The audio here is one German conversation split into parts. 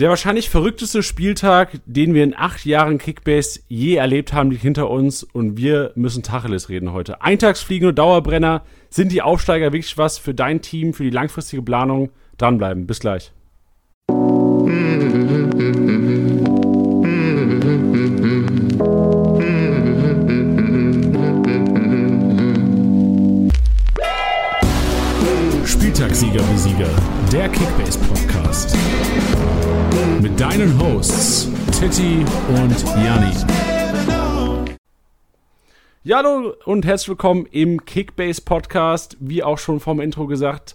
Der wahrscheinlich verrückteste Spieltag, den wir in acht Jahren Kickbase je erlebt haben, liegt hinter uns und wir müssen Tacheles reden heute. Eintagsfliegen und Dauerbrenner. Sind die Aufsteiger wirklich was für dein Team, für die langfristige Planung? Dranbleiben. Bis gleich. Spieltagssieger wie Sieger, der Kickbase Podcast. Mit deinen Hosts Titti und Janni. Ja, hallo und herzlich willkommen im Kickbase Podcast. Wie auch schon vom Intro gesagt,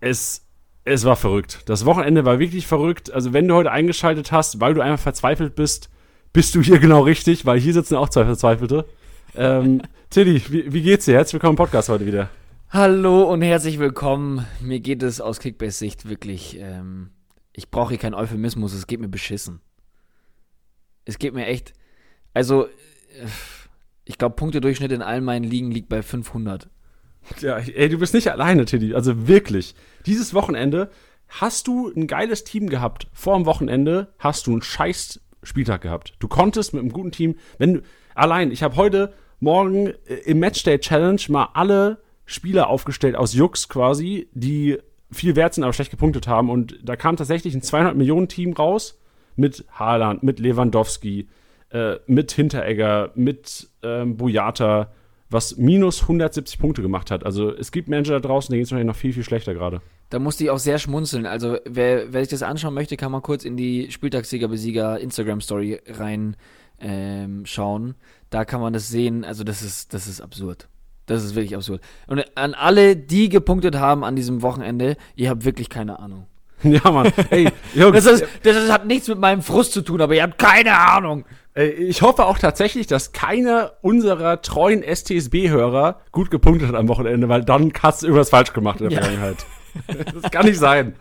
es, es war verrückt. Das Wochenende war wirklich verrückt. Also, wenn du heute eingeschaltet hast, weil du einfach verzweifelt bist, bist du hier genau richtig, weil hier sitzen auch zwei Verzweifelte. Ähm, Tilly, wie, wie geht's dir? Herzlich willkommen im Podcast heute wieder. Hallo und herzlich willkommen. Mir geht es aus Kickbase-Sicht wirklich. Ähm, ich brauche hier keinen Euphemismus, es geht mir beschissen. Es geht mir echt. Also, äh, ich glaube, Punktedurchschnitt in allen meinen Ligen liegt bei 500. Ja, ey, du bist nicht alleine, Tilly. Also wirklich. Dieses Wochenende hast du ein geiles Team gehabt. Vor dem Wochenende hast du einen scheiß Spieltag gehabt. Du konntest mit einem guten Team, wenn du, allein, ich habe heute Morgen äh, im Matchday Challenge mal alle Spieler aufgestellt aus Jux quasi, die viel wert sind, aber schlecht gepunktet haben. Und da kam tatsächlich ein 200 Millionen Team raus mit Haaland, mit Lewandowski, äh, mit Hinteregger, mit ähm, Boyata, was minus 170 Punkte gemacht hat. Also es gibt Manager da draußen, denen geht es noch viel, viel schlechter gerade. Da musste ich auch sehr schmunzeln. Also, wer, wer sich das anschauen möchte, kann mal kurz in die Spieltagssieger-Besieger Instagram-Story rein ähm. Da kann man das sehen. Also, das ist, das ist absurd. Das ist wirklich absurd. Und an alle, die gepunktet haben an diesem Wochenende, ihr habt wirklich keine Ahnung. Ja, Mann. Ey, Jungs, Das, ist, das hat nichts mit meinem Frust zu tun, aber ihr habt keine Ahnung. Ich hoffe auch tatsächlich, dass keiner unserer treuen STSB-Hörer gut gepunktet hat am Wochenende, weil dann hast du irgendwas falsch gemacht in der Ja. Vergangenheit. Das kann nicht sein.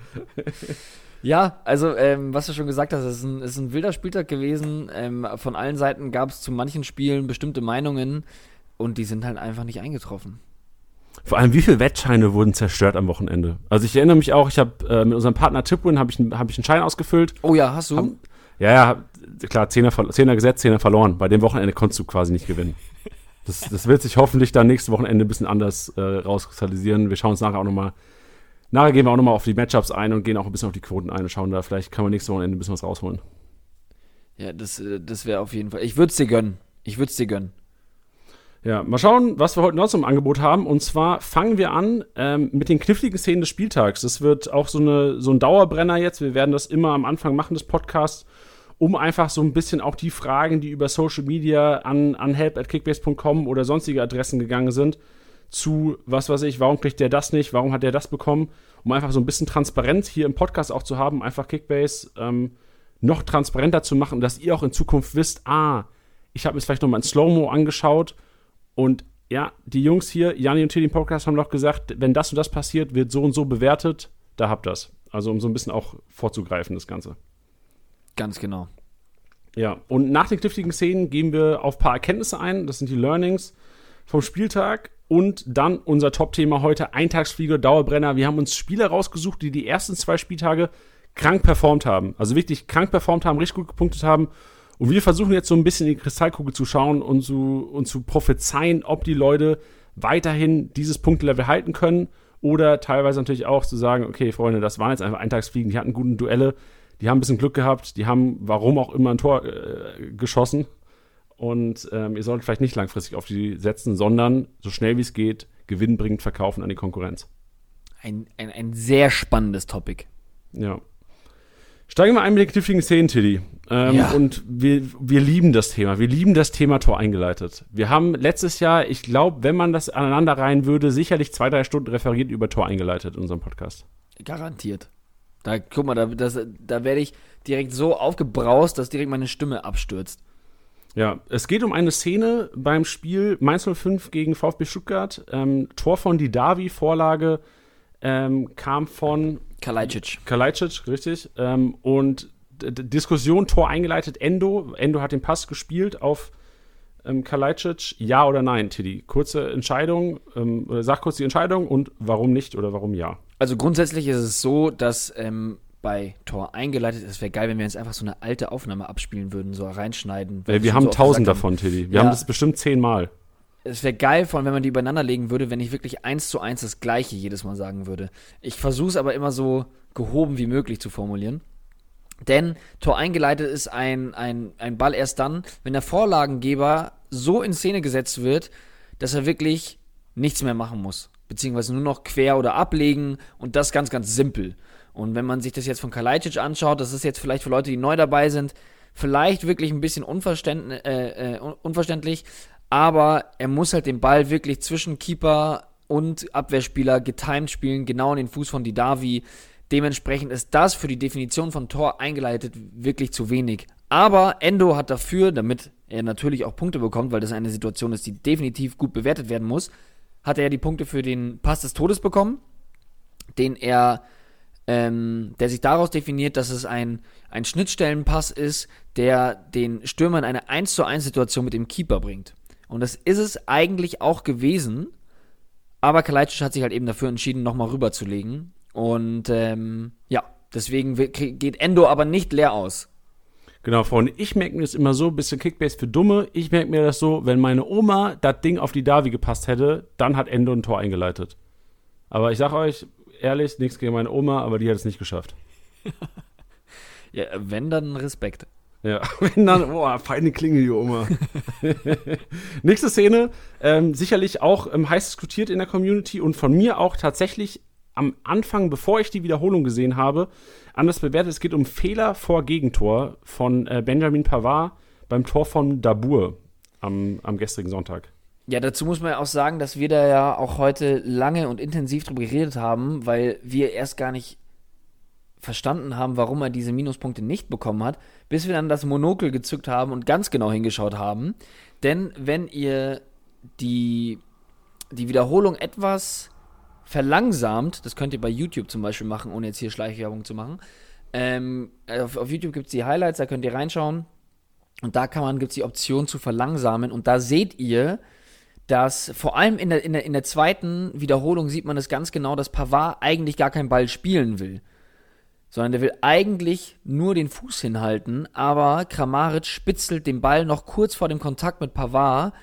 Ja, also, ähm, was du schon gesagt hast, es ist ein, ist ein wilder Spieltag gewesen. Ähm, von allen Seiten gab es zu manchen Spielen bestimmte Meinungen und die sind halt einfach nicht eingetroffen. Vor allem, wie viele Wettscheine wurden zerstört am Wochenende? Also ich erinnere mich auch, ich habe äh, mit unserem Partner Tipwin habe ich, einen- hab ich einen Schein ausgefüllt. Oh ja, hast du? Hab- Ja, ja, klar, Zehner, Zehner gesetzt, Zehner verloren. Bei dem Wochenende konntest du quasi nicht gewinnen. Das, das wird sich hoffentlich dann nächstes Wochenende ein bisschen anders äh, rauskristallisieren. Wir schauen uns nachher auch nochmal, nachher gehen wir auch nochmal auf die Matchups ein und gehen auch ein bisschen auf die Quoten ein und schauen da, vielleicht kann man nächstes Wochenende ein bisschen was rausholen. ja, das, äh, das wäre auf jeden Fall. Ich würde es dir gönnen. Ich würde es dir gönnen. Ja, mal schauen, was wir heute noch zum Angebot haben. Und zwar fangen wir an ähm, mit den kniffligen Szenen des Spieltags. Das wird auch so, eine, so ein Dauerbrenner jetzt. Wir werden das immer am Anfang machen des Podcasts, um einfach so ein bisschen auch die Fragen, die über Social Media an, an help.kickbase.com oder sonstige Adressen gegangen sind, zu, was weiß ich, warum kriegt der das nicht, warum hat der das bekommen, um einfach so ein bisschen Transparenz hier im Podcast auch zu haben, einfach Kickbase ähm, noch transparenter zu machen, dass ihr auch in Zukunft wisst, ah, ich habe jetzt vielleicht noch mal ein Slow-Mo angeschaut und ja, die Jungs hier, Jani und Tilly im Podcast haben doch gesagt, wenn das und das passiert, wird so und so bewertet, da habt das. Also um so ein bisschen auch vorzugreifen, das Ganze. Ganz genau. Ja, und nach den kniffligen Szenen gehen wir auf ein paar Erkenntnisse ein. Das sind die Learnings vom Spieltag. Und dann unser Top-Thema heute, Eintagsflieger, Dauerbrenner. Wir haben uns Spieler rausgesucht, die die ersten zwei Spieltage krank performt haben. Also wirklich krank performt haben, richtig gut gepunktet haben. Und wir versuchen jetzt so ein bisschen in die Kristallkugel zu schauen und zu, und zu prophezeien, ob die Leute weiterhin dieses Punktlevel halten können. Oder teilweise natürlich auch zu sagen, okay, Freunde, das waren jetzt einfach Eintagsfliegen, die hatten guten Duelle, die haben ein bisschen Glück gehabt, die haben, warum auch immer, ein Tor äh, geschossen. Und ähm, ihr solltet vielleicht nicht langfristig auf die setzen, sondern so schnell wie es geht, gewinnbringend verkaufen an die Konkurrenz. Ein, ein, ein sehr spannendes Topic. Ja. Steigen wir ein mit den kniffligen Szenen, Tilly. Ähm, Ja. Und wir, wir lieben das Thema. Wir lieben das Thema Tor eingeleitet. Wir haben letztes Jahr, ich glaube, wenn man das aneinander reihen würde, sicherlich zwei, drei Stunden referiert über Tor eingeleitet in unserem Podcast. Garantiert. Da, guck mal, da, das, da werde ich direkt so aufgebraust, dass direkt meine Stimme abstürzt. Ja, es geht um eine Szene beim Spiel Mainz 05 gegen VfB Stuttgart. Ähm, Tor von Didavi, Vorlage ähm, kam von Kalajdzic. Kalajdzic, richtig. Ähm, und Diskussion, Tor eingeleitet, Endo. Endo hat den Pass gespielt auf ähm, Kalajdzic. Ja oder nein, Tiddy? Kurze Entscheidung, ähm, oder sag kurz die Entscheidung und warum nicht oder warum ja. Also grundsätzlich ist es so, dass ähm, bei Tor eingeleitet. Es wäre geil, wenn wir jetzt einfach so eine alte Aufnahme abspielen würden, so reinschneiden. Äh, wir haben so tausend davon, Tilly. Wir ja. haben das bestimmt zehnmal. Es wäre geil, vor allem wenn man die übereinander legen würde, wenn ich wirklich eins zu eins das Gleiche jedes Mal sagen würde. Ich versuche es aber immer so gehoben wie möglich zu formulieren. Denn Tor eingeleitet ist ein, ein, ein Ball erst dann, wenn der Vorlagengeber so in Szene gesetzt wird, dass er wirklich nichts mehr machen muss. Beziehungsweise nur noch quer oder ablegen und das ganz, ganz simpel. Und wenn man sich das jetzt von Kalajdzic anschaut, das ist jetzt vielleicht für Leute, die neu dabei sind, vielleicht wirklich ein bisschen unverständlich, äh, äh, unverständlich, aber er muss halt den Ball wirklich zwischen Keeper und Abwehrspieler getimed spielen, genau in den Fuß von Didavi. Dementsprechend ist das für die Definition von Tor eingeleitet wirklich zu wenig. Aber Endo hat dafür, damit er natürlich auch Punkte bekommt, weil das eine Situation ist, die definitiv gut bewertet werden muss, hat er die Punkte für den Pass des Todes bekommen, den er, ähm, der sich daraus definiert, dass es ein, ein Schnittstellenpass ist, der den Stürmer in eine 1 zu 1 Situation mit dem Keeper bringt. Und das ist es eigentlich auch gewesen, aber Kalajdzic hat sich halt eben dafür entschieden, nochmal rüberzulegen. Und ähm, ja, deswegen geht Endo aber nicht leer aus. Genau, Freunde, ich merke mir das immer so, bisschen Kickbase für Dumme. Ich merke mir das so, wenn meine Oma das Ding auf die Davi gepasst hätte, dann hat Endo ein Tor eingeleitet. Aber ich sag euch, ehrlich, nichts gegen meine Oma, aber die hat es nicht geschafft. ja, wenn, dann Respekt. Ja, wenn dann, boah, feine Klinge, die Oma. Nächste Szene, ähm, sicherlich auch ähm, heiß diskutiert in der Community und von mir auch tatsächlich am Anfang, bevor ich die Wiederholung gesehen habe, anders bewertet. Es geht um Fehler vor Gegentor von äh, Benjamin Pavard beim Tor von Dabur am, am gestrigen Sonntag. Ja, dazu muss man ja auch sagen, dass wir da ja auch heute lange und intensiv drüber geredet haben, weil wir erst gar nicht verstanden haben, warum er diese Minuspunkte nicht bekommen hat, bis wir dann das Monokel gezückt haben und ganz genau hingeschaut haben. Denn wenn ihr die, die Wiederholung etwas verlangsamt, das könnt ihr bei YouTube zum Beispiel machen, ohne jetzt hier Schleichwerbung zu machen. Ähm, auf, auf, YouTube gibt es die Highlights, da könnt ihr reinschauen. Und da kann man, gibt es die Option zu verlangsamen. Und da seht ihr, dass vor allem in der, in, der, in der zweiten Wiederholung sieht man es ganz genau, dass Pavard eigentlich gar keinen Ball spielen will. Sondern der will eigentlich nur den Fuß hinhalten, aber Kramaric spitzelt den Ball noch kurz vor dem Kontakt mit Pavard,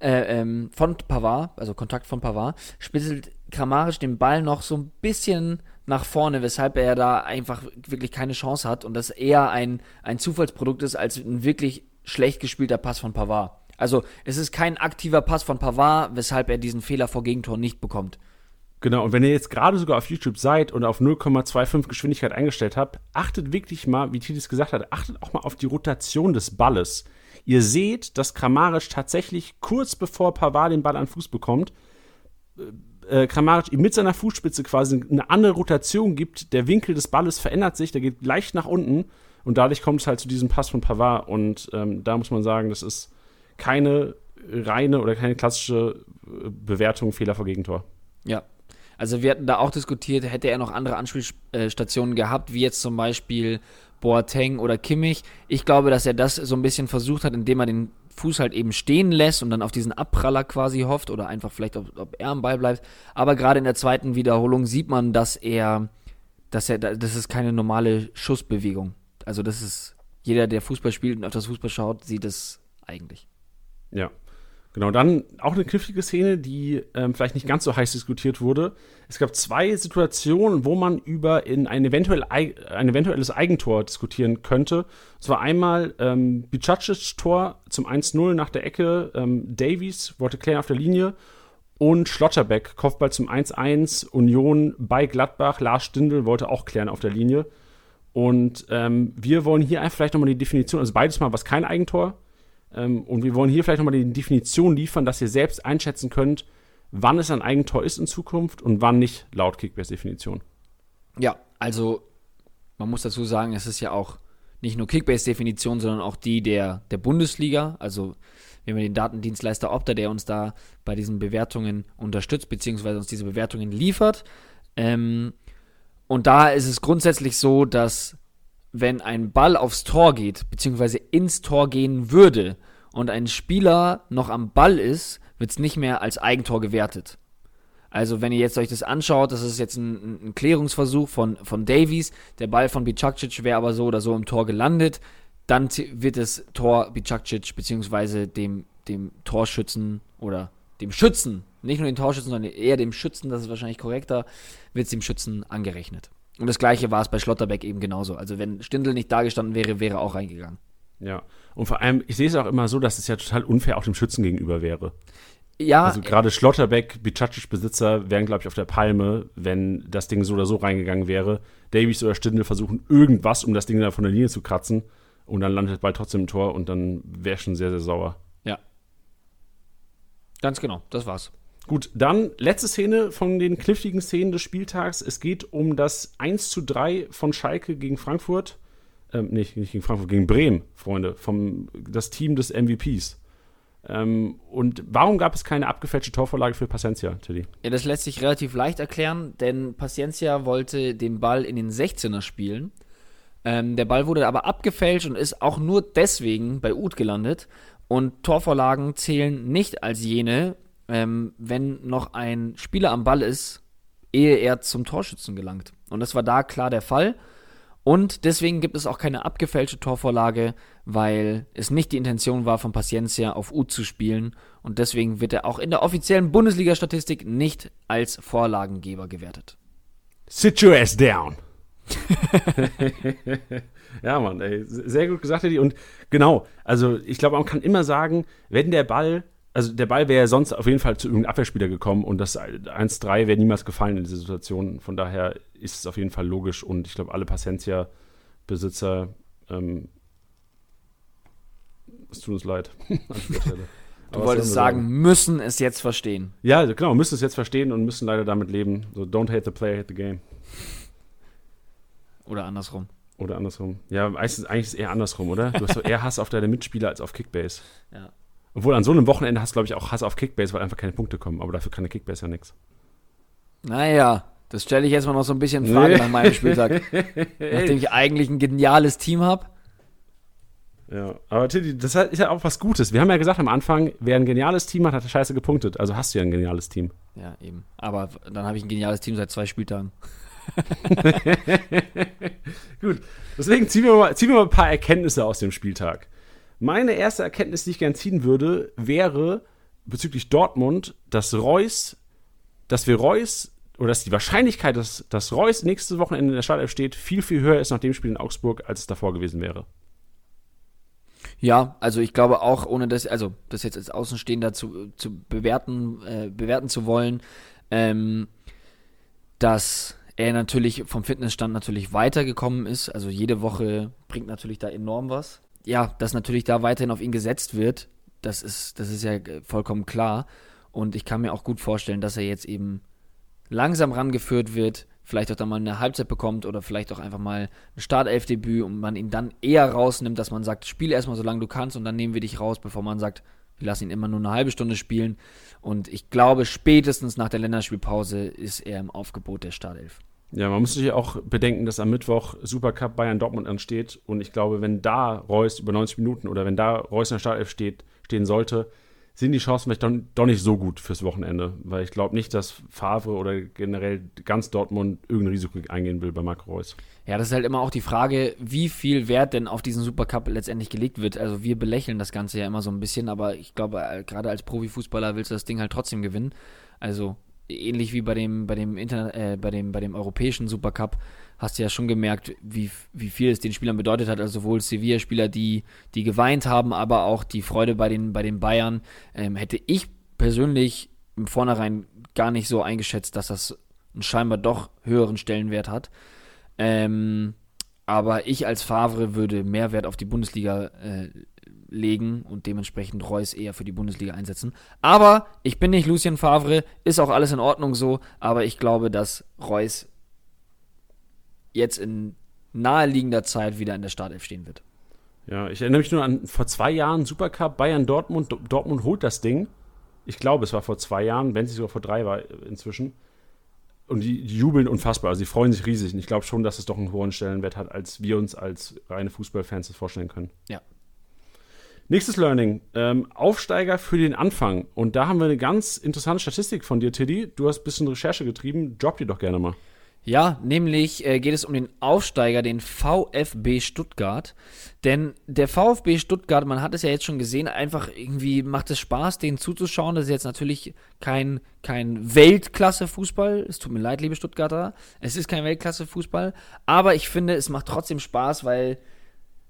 äh, ähm, von Pavard, also Kontakt von Pavard, spitzelt Kramaric den Ball noch so ein bisschen nach vorne, weshalb er da einfach wirklich keine Chance hat und das eher ein, ein Zufallsprodukt ist als ein wirklich schlecht gespielter Pass von Pavard. Also es ist kein aktiver Pass von Pavard, weshalb er diesen Fehler vor Gegentor nicht bekommt. Genau, und wenn ihr jetzt gerade sogar auf YouTube seid und auf 0,25 Geschwindigkeit eingestellt habt, achtet wirklich mal, wie Titis gesagt hat, achtet auch mal auf die Rotation des Balles. Ihr seht, dass Kramaric tatsächlich kurz bevor Pavard den Ball an Fuß bekommt, äh, Kramaric ihm mit seiner Fußspitze quasi eine andere Rotation gibt, der Winkel des Balles verändert sich, der geht leicht nach unten und dadurch kommt es halt zu diesem Pass von Pavard und ähm, da muss man sagen, das ist keine reine oder keine klassische äh, Bewertung Fehler vor Gegentor. Ja. Also wir hatten da auch diskutiert, hätte er noch andere Anspielstationen gehabt, wie jetzt zum Beispiel Boateng oder Kimmich. Ich glaube, dass er das so ein bisschen versucht hat, indem er den Fuß halt eben stehen lässt und dann auf diesen Abpraller quasi hofft oder einfach vielleicht, ob, ob er am Ball bleibt. Aber gerade in der zweiten Wiederholung sieht man, dass er, dass er, das ist keine normale Schussbewegung. Also das ist, jeder, der Fußball spielt und auf das Fußball schaut, sieht es eigentlich. Ja. Genau, dann auch eine knifflige Szene, die ähm, vielleicht nicht ganz so heiß diskutiert wurde. Es gab zwei Situationen, wo man über in ein, eventuell, ein eventuelles Eigentor diskutieren könnte. Und zwar einmal ähm, Bicacic Tor zum 1-0 nach der Ecke, ähm, Davies wollte klären auf der Linie und Schlotterbeck Kopfball zum 1-1, Union bei Gladbach, Lars Stindl wollte auch klären auf der Linie. Und ähm, wir wollen hier vielleicht nochmal die Definition, also beides mal was kein Eigentor, und wir wollen hier vielleicht nochmal die Definition liefern, dass ihr selbst einschätzen könnt, wann es ein Eigentor ist in Zukunft und wann nicht, laut Kickbase-Definition. Ja, also man muss dazu sagen, es ist ja auch nicht nur Kickbase-Definition, sondern auch die der, der Bundesliga. Also wir haben den Datendienstleister Opta, der uns da bei diesen Bewertungen unterstützt, beziehungsweise uns diese Bewertungen liefert. Ähm, und da ist es grundsätzlich so, dass wenn ein Ball aufs Tor geht, beziehungsweise ins Tor gehen würde und ein Spieler noch am Ball ist, wird es nicht mehr als Eigentor gewertet. Also, wenn ihr jetzt euch das anschaut, das ist jetzt ein, ein Klärungsversuch von, von Davies. Der Ball von Bicakcic wäre aber so oder so im Tor gelandet. Dann wird das Tor Bicakcic beziehungsweise dem, dem Torschützen oder dem Schützen, nicht nur den Torschützen, sondern eher dem Schützen, das ist wahrscheinlich korrekter, wird es dem Schützen angerechnet. Und das gleiche war es bei Schlotterbeck eben genauso. Also wenn Stindl nicht da gestanden wäre, wäre er auch reingegangen. Ja. Und vor allem, ich sehe es auch immer so, dass es ja total unfair auch dem Schützen gegenüber wäre. Ja. Also gerade Schlotterbeck, Bicacic-Besitzer wären, glaube ich, auf der Palme, wenn das Ding so oder so reingegangen wäre. Davies oder Stindl versuchen irgendwas, um das Ding da von der Linie zu kratzen. Und dann landet Ball trotzdem im Tor und dann wäre schon sehr, sehr sauer. Ja. Ganz genau, das war's. Gut, dann letzte Szene von den kniffligen Szenen des Spieltags. Es geht um das 1 zu 3 von Schalke gegen Frankfurt. Ähm, nicht, nicht gegen Frankfurt, gegen Bremen, Freunde. Vom, das Team des MVPs. Ähm, und warum gab es keine abgefälschte Torvorlage für Paciencia, Tilly? Ja, das lässt sich relativ leicht erklären, denn Paciencia wollte den Ball in den 16er spielen. Ähm, der Ball wurde aber abgefälscht und ist auch nur deswegen bei Uth gelandet. Und Torvorlagen zählen nicht als jene, ähm, wenn noch ein Spieler am Ball ist, ehe er zum Torschützen gelangt. Und das war da klar der Fall. Und deswegen gibt es auch keine abgefälschte Torvorlage, weil es nicht die Intention war, von Paciencia auf U zu spielen. Und deswegen wird er auch in der offiziellen Bundesliga-Statistik nicht als Vorlagengeber gewertet. Sit your ass down. ja, Mann, ey, sehr gut gesagt, Eddie. Und genau, also ich glaube, man kann immer sagen, wenn der Ball, also der Ball wäre ja sonst auf jeden Fall zu irgendeinem Abwehrspieler gekommen und das 1-3 wäre niemals gefallen in dieser Situation. Von daher ist es auf jeden Fall logisch und ich glaube, alle Paciencia-Besitzer, ähm, es tut uns leid an dieser Stelle. Du Aber wolltest sagen, sagen, müssen es jetzt verstehen. Ja, genau, müssen es jetzt verstehen und müssen leider damit leben. So, don't hate the player, hate the game. Oder andersrum. Oder andersrum. Ja, eigentlich ist es eher andersrum, oder? Du hast so eher Hass auf deine Mitspieler als auf Kickbase. Ja. Obwohl an so einem Wochenende hast du, glaube ich, auch Hass auf Kickbase, weil einfach keine Punkte kommen. Aber dafür kann der Kickbase ja nichts. Naja, das stelle ich jetzt mal noch so ein bisschen in Frage nach meinem Spieltag. nachdem ich eigentlich ein geniales Team habe. Ja, aber Tilly, das ist ja auch was Gutes. Wir haben ja gesagt am Anfang, wer ein geniales Team hat, hat scheiße gepunktet. Also hast du ja ein geniales Team. Ja, eben. Aber dann habe ich ein geniales Team seit zwei Spieltagen. Gut, deswegen ziehen wir, mal, ziehen wir mal ein paar Erkenntnisse aus dem Spieltag. Meine erste Erkenntnis, die ich gerne ziehen würde, wäre bezüglich Dortmund, dass Reus, dass wir Reus oder dass die Wahrscheinlichkeit, dass, dass Reus nächste Wochenende in der Startelf steht, viel, viel höher ist nach dem Spiel in Augsburg, als es davor gewesen wäre. Ja, also ich glaube auch, ohne das, also das jetzt als Außenstehender zu, zu bewerten, äh, bewerten zu wollen, ähm, dass er natürlich vom Fitnessstand natürlich weitergekommen ist. Also jede Woche bringt natürlich da enorm was. Ja, dass natürlich da weiterhin auf ihn gesetzt wird, das ist, das ist ja vollkommen klar. Und ich kann mir auch gut vorstellen, dass er jetzt eben langsam rangeführt wird, vielleicht auch dann mal eine Halbzeit bekommt oder vielleicht auch einfach mal ein Startelfdebüt und man ihn dann eher rausnimmt, dass man sagt, spiel erstmal so lange du kannst und dann nehmen wir dich raus, bevor man sagt, wir lassen ihn immer nur eine halbe Stunde spielen. Und ich glaube, spätestens nach der Länderspielpause ist er im Aufgebot der Startelf. Ja, man muss sich auch bedenken, dass am Mittwoch Supercup Bayern Dortmund ansteht. Und ich glaube, wenn da Reus über 90 Minuten oder wenn da Reus in der Startelf steht, stehen sollte, sind die Chancen vielleicht doch, doch nicht so gut fürs Wochenende. Weil ich glaube nicht, dass Favre oder generell ganz Dortmund irgendein Risiko eingehen will bei Marco Reus. Ja, das ist halt immer auch die Frage, wie viel Wert denn auf diesen Supercup letztendlich gelegt wird. Also wir belächeln das Ganze ja immer so ein bisschen, aber ich glaube, äh, gerade als Profifußballer willst du das Ding halt trotzdem gewinnen. Also ähnlich wie bei dem, bei dem Internet, äh, bei dem, bei dem europäischen Supercup hast du ja schon gemerkt, wie, wie viel es den Spielern bedeutet hat. Also sowohl Sevilla-Spieler, die, die geweint haben, aber auch die Freude bei den, bei den Bayern. Ähm, hätte ich persönlich im Vornherein gar nicht so eingeschätzt, dass das einen scheinbar doch höheren Stellenwert hat. Ähm, aber ich als Favre würde mehr Wert auf die Bundesliga äh, legen und dementsprechend Reus eher für die Bundesliga einsetzen. Aber ich bin nicht Lucien Favre, ist auch alles in Ordnung so, aber ich glaube, dass Reus jetzt in naheliegender Zeit wieder in der Startelf stehen wird. Ja, ich erinnere mich nur an vor zwei Jahren Supercup Bayern Dortmund. Dortmund holt das Ding. Ich glaube, es war vor zwei Jahren, wenn es sogar vor drei war inzwischen. Und die, die, jubeln unfassbar. Also, sie freuen sich riesig. Und ich glaube schon, dass es doch einen hohen Stellenwert hat, als wir uns als reine Fußballfans das vorstellen können. Ja. Nächstes Learning. Ähm, Aufsteiger für den Anfang. Und da haben wir eine ganz interessante Statistik von dir, Tiddy. Du hast ein bisschen Recherche getrieben. Drop die doch gerne mal. Ja, nämlich äh, geht es um den Aufsteiger, den VfB Stuttgart. Denn der VfB Stuttgart, man hat es ja jetzt schon gesehen, einfach irgendwie macht es Spaß, denen zuzuschauen. Das ist jetzt natürlich kein, kein Weltklasse-Fußball. Es tut mir leid, liebe Stuttgarter. Es ist kein Weltklasse-Fußball. Aber ich finde, es macht trotzdem Spaß, weil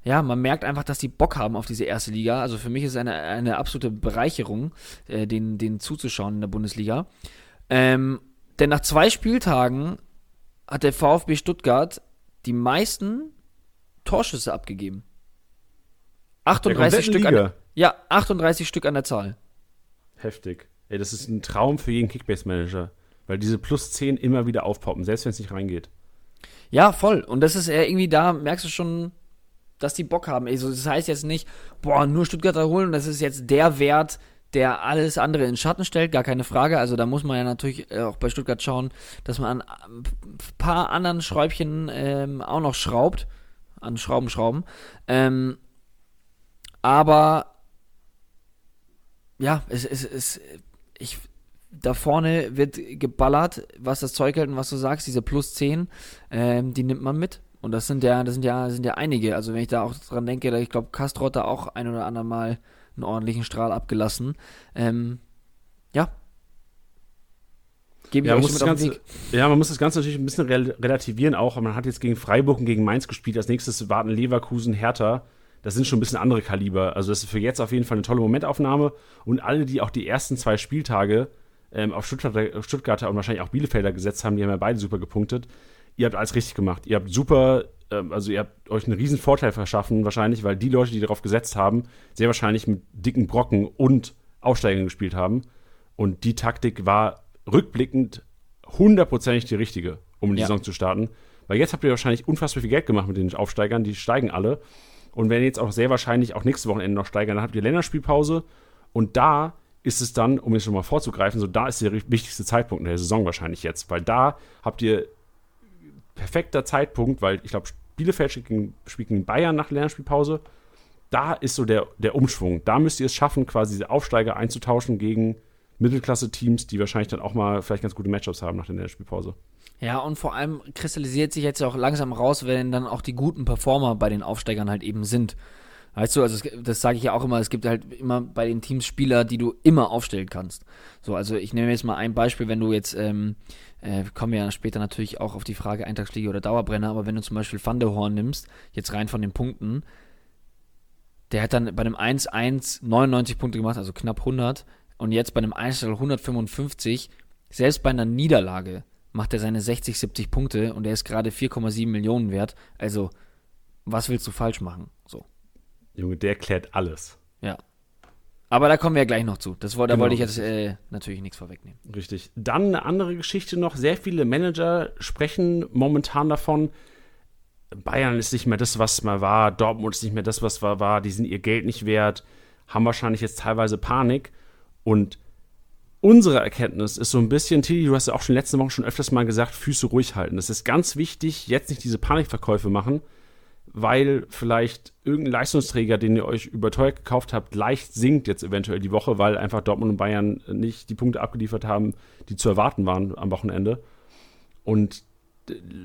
ja, man merkt einfach, dass die Bock haben auf diese erste Liga. Also für mich ist es eine, eine absolute Bereicherung, äh, denen, denen zuzuschauen in der Bundesliga. Ähm, denn nach zwei Spieltagen hat der VfB Stuttgart die meisten Torschüsse abgegeben. 38 Stück an, Ja, 38 Stück an der Zahl. Heftig. Ey, das ist ein Traum für jeden Kickbase-Manager. Weil diese plus 10 immer wieder aufpoppen, selbst wenn es nicht reingeht. Ja, voll. Und das ist irgendwie da, merkst du schon, dass die Bock haben. Also, das heißt jetzt nicht, boah, nur Stuttgarter holen, das ist jetzt der Wert, der alles andere in Schatten stellt, gar keine Frage. Also da muss man ja natürlich äh, auch bei Stuttgart schauen, dass man an ein paar anderen Schräubchen ähm, auch noch schraubt. An Schrauben, Schrauben. Ähm, aber ja, es ist, es, ich, da vorne wird geballert, was das Zeug hält und was du sagst, diese plus 10, ähm, die nimmt man mit. Und das sind ja, das sind ja, das sind ja einige. Also wenn ich da auch dran denke, ich glaube, Castro hat da auch ein oder andere Mal einen ordentlichen Strahl abgelassen. Ähm, ja. Gebe ich ja, euch mit Ganze, Ja, man muss das Ganze natürlich ein bisschen relativieren auch. Man hat jetzt gegen Freiburg und gegen Mainz gespielt. Als nächstes warten Leverkusen, Hertha. Das sind schon ein bisschen andere Kaliber. Also das ist für jetzt auf jeden Fall eine tolle Momentaufnahme. Und alle, die auch die ersten zwei Spieltage ähm, auf Stuttgarter, Stuttgarter und wahrscheinlich auch Bielefelder gesetzt haben, die haben ja beide super gepunktet. Ihr habt alles richtig gemacht. Ihr habt super ähm, also ihr habt euch einen riesen Vorteil verschaffen, wahrscheinlich, weil die Leute, die darauf gesetzt haben, sehr wahrscheinlich mit dicken Brocken und Aufsteigern gespielt haben. Und die Taktik war rückblickend hundertprozentig die richtige, um die ja. Saison zu starten. Weil jetzt habt ihr wahrscheinlich unfassbar viel Geld gemacht mit den Aufsteigern, die steigen alle. Und werden jetzt auch sehr wahrscheinlich auch nächstes Wochenende noch steigern, dann habt ihr Länderspielpause. Und da ist es dann, um jetzt schon mal vorzugreifen, so da ist der wichtigste Zeitpunkt in der Saison wahrscheinlich jetzt. Weil da habt ihr perfekter Zeitpunkt, weil ich glaube, Bielefeld spielt gegen, Bayern nach Lernspielpause. Da ist so der, der Umschwung. Da müsst ihr es schaffen, quasi diese Aufsteiger einzutauschen gegen Mittelklasse-Teams, die wahrscheinlich dann auch mal vielleicht ganz gute Matchups haben nach der Lernspielpause. Ja, und vor allem kristallisiert sich jetzt auch langsam raus, wenn dann auch die guten Performer bei den Aufsteigern halt eben sind. Weißt du, also es, das sage ich ja auch immer, es gibt halt immer bei den Teams Spieler, die du immer aufstellen kannst. So, also ich nehme jetzt mal ein Beispiel, wenn du jetzt ähm, äh, kommen ja später natürlich auch auf die Frage Eintagsfliege oder Dauerbrenner, aber wenn du zum Beispiel Van der Horn nimmst, jetzt rein von den Punkten, der hat dann bei dem 1-1 99 Punkte gemacht, also knapp 100, und jetzt bei einem Einzel 155, selbst bei einer Niederlage macht er seine 60, 70 Punkte und er ist gerade 4,7 Millionen wert. Also, was willst du falsch machen? So. Junge, der klärt alles. Ja. Aber da kommen wir ja gleich noch zu. Das, da genau. wollte ich jetzt äh, natürlich nichts vorwegnehmen. Richtig. Dann eine andere Geschichte noch. Sehr viele Manager sprechen momentan davon, Bayern ist nicht mehr das, was mal war, Dortmund ist nicht mehr das, was war, war, die sind ihr Geld nicht wert, haben wahrscheinlich jetzt teilweise Panik. Und unsere Erkenntnis ist so ein bisschen, Tilly, du hast ja auch schon letzte Woche schon öfters mal gesagt, Füße ruhig halten. Es ist ganz wichtig, jetzt nicht diese Panikverkäufe machen, weil vielleicht irgendein Leistungsträger, den ihr euch überteuert gekauft habt, leicht sinkt jetzt eventuell die Woche, weil einfach Dortmund und Bayern nicht die Punkte abgeliefert haben, die zu erwarten waren am Wochenende. Und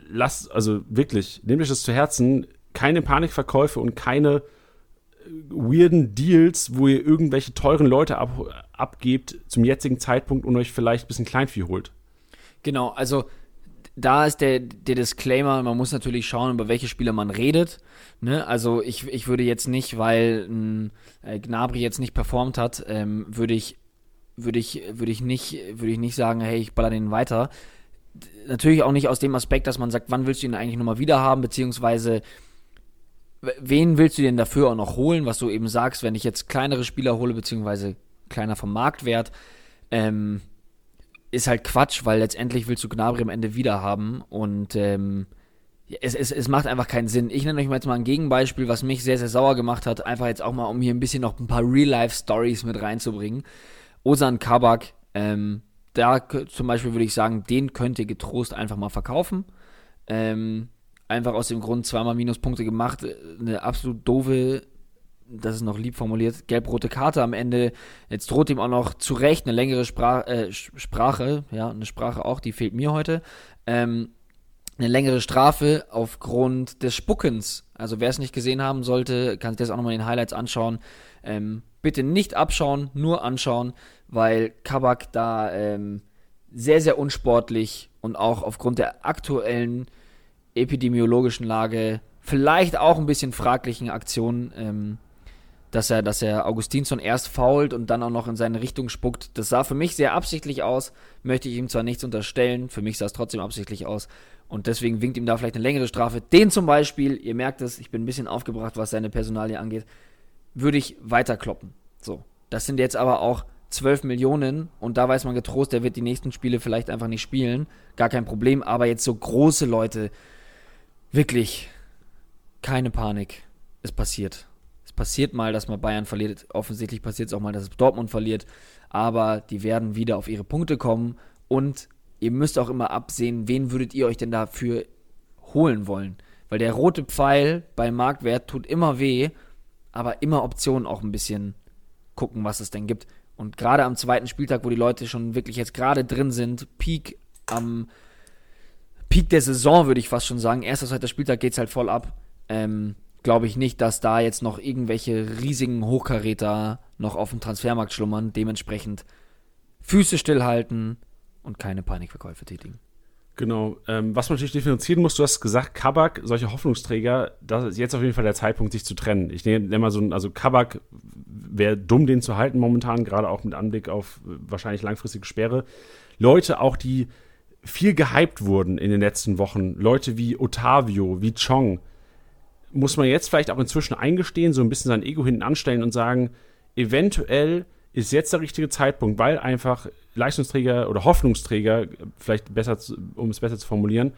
lasst, also wirklich, nehmt euch das zu Herzen, keine Panikverkäufe und keine äh, weirden Deals, wo ihr irgendwelche teuren Leute ab, abgebt zum jetzigen Zeitpunkt und euch vielleicht ein bisschen Kleinvieh holt. Genau, also da ist der, der Disclaimer, man muss natürlich schauen, über welche Spieler man redet. Ne? Also ich, ich würde jetzt nicht, weil ein, äh, Gnabry jetzt nicht performt hat, ähm, würde ich, würde ich, würde ich nicht, würde ich nicht sagen, hey, ich baller den weiter. Natürlich auch nicht aus dem Aspekt, dass man sagt, wann willst du ihn eigentlich nochmal wieder haben, beziehungsweise wen willst du denn dafür auch noch holen, was du eben sagst, wenn ich jetzt kleinere Spieler hole, beziehungsweise kleiner vom Marktwert, ähm, ist halt Quatsch, weil letztendlich willst du Gnabry am Ende wieder haben und ähm, es, es, es macht einfach keinen Sinn. Ich nenne euch mal jetzt mal ein Gegenbeispiel, was mich sehr, sehr sauer gemacht hat. Einfach jetzt auch mal, um hier ein bisschen noch ein paar Real-Life-Stories mit reinzubringen. Osan Kabak, ähm, da zum Beispiel würde ich sagen, den könnt ihr getrost einfach mal verkaufen. Ähm, einfach aus dem Grund zweimal Minuspunkte gemacht, eine absolut doofe das ist noch lieb formuliert, gelb-rote Karte am Ende. Jetzt droht ihm auch noch zu Recht eine längere Sprach, äh, Sprache, ja, eine Sprache auch, die fehlt mir heute. Ähm, eine längere Strafe aufgrund des Spuckens. Also wer es nicht gesehen haben sollte, kann sich das auch nochmal in den Highlights anschauen. Ähm, bitte nicht abschauen, nur anschauen, weil Kabak da ähm, sehr, sehr unsportlich und auch aufgrund der aktuellen epidemiologischen Lage vielleicht auch ein bisschen fraglichen Aktionen, ähm, dass er, dass er Augustinsson erst fault und dann auch noch in seine Richtung spuckt. Das sah für mich sehr absichtlich aus, möchte ich ihm zwar nichts unterstellen, für mich sah es trotzdem absichtlich aus. Und deswegen winkt ihm da vielleicht eine längere Strafe. Den zum Beispiel, ihr merkt es, ich bin ein bisschen aufgebracht, was seine Personalie angeht, würde ich weiterkloppen. So. Das sind jetzt aber auch 12 Millionen und da weiß man getrost, der wird die nächsten Spiele vielleicht einfach nicht spielen. Gar kein Problem. Aber jetzt so große Leute, wirklich, keine Panik. Es passiert. Passiert mal, dass mal Bayern verliert. Offensichtlich passiert es auch mal, dass es Dortmund verliert. Aber die werden wieder auf ihre Punkte kommen. Und ihr müsst auch immer absehen, wen würdet ihr euch denn dafür holen wollen? Weil der rote Pfeil bei Marktwert tut immer weh, aber immer Optionen auch ein bisschen gucken, was es denn gibt. Und gerade am zweiten Spieltag, wo die Leute schon wirklich jetzt gerade drin sind, Peak am Peak der Saison, würde ich fast schon sagen. Erster, zweiter Spieltag geht es halt voll ab ähm, glaube ich nicht, dass da jetzt noch irgendwelche riesigen Hochkaräter noch auf dem Transfermarkt schlummern. Dementsprechend Füße stillhalten und keine Panikverkäufe tätigen. Genau. Ähm, was man natürlich differenzieren muss, du hast gesagt, Kabak, solche Hoffnungsträger, das ist jetzt auf jeden Fall der Zeitpunkt, sich zu trennen. Ich nehme mal so ein, also Kabak wäre dumm, den zu halten momentan, gerade auch mit Anblick auf äh, wahrscheinlich langfristige Sperre. Leute auch, die viel gehypt wurden in den letzten Wochen, Leute wie Otavio, wie Chong, muss man jetzt vielleicht auch inzwischen eingestehen, so ein bisschen sein Ego hinten anstellen und sagen, eventuell ist jetzt der richtige Zeitpunkt, weil einfach Leistungsträger oder Hoffnungsträger, vielleicht besser, um es besser zu formulieren,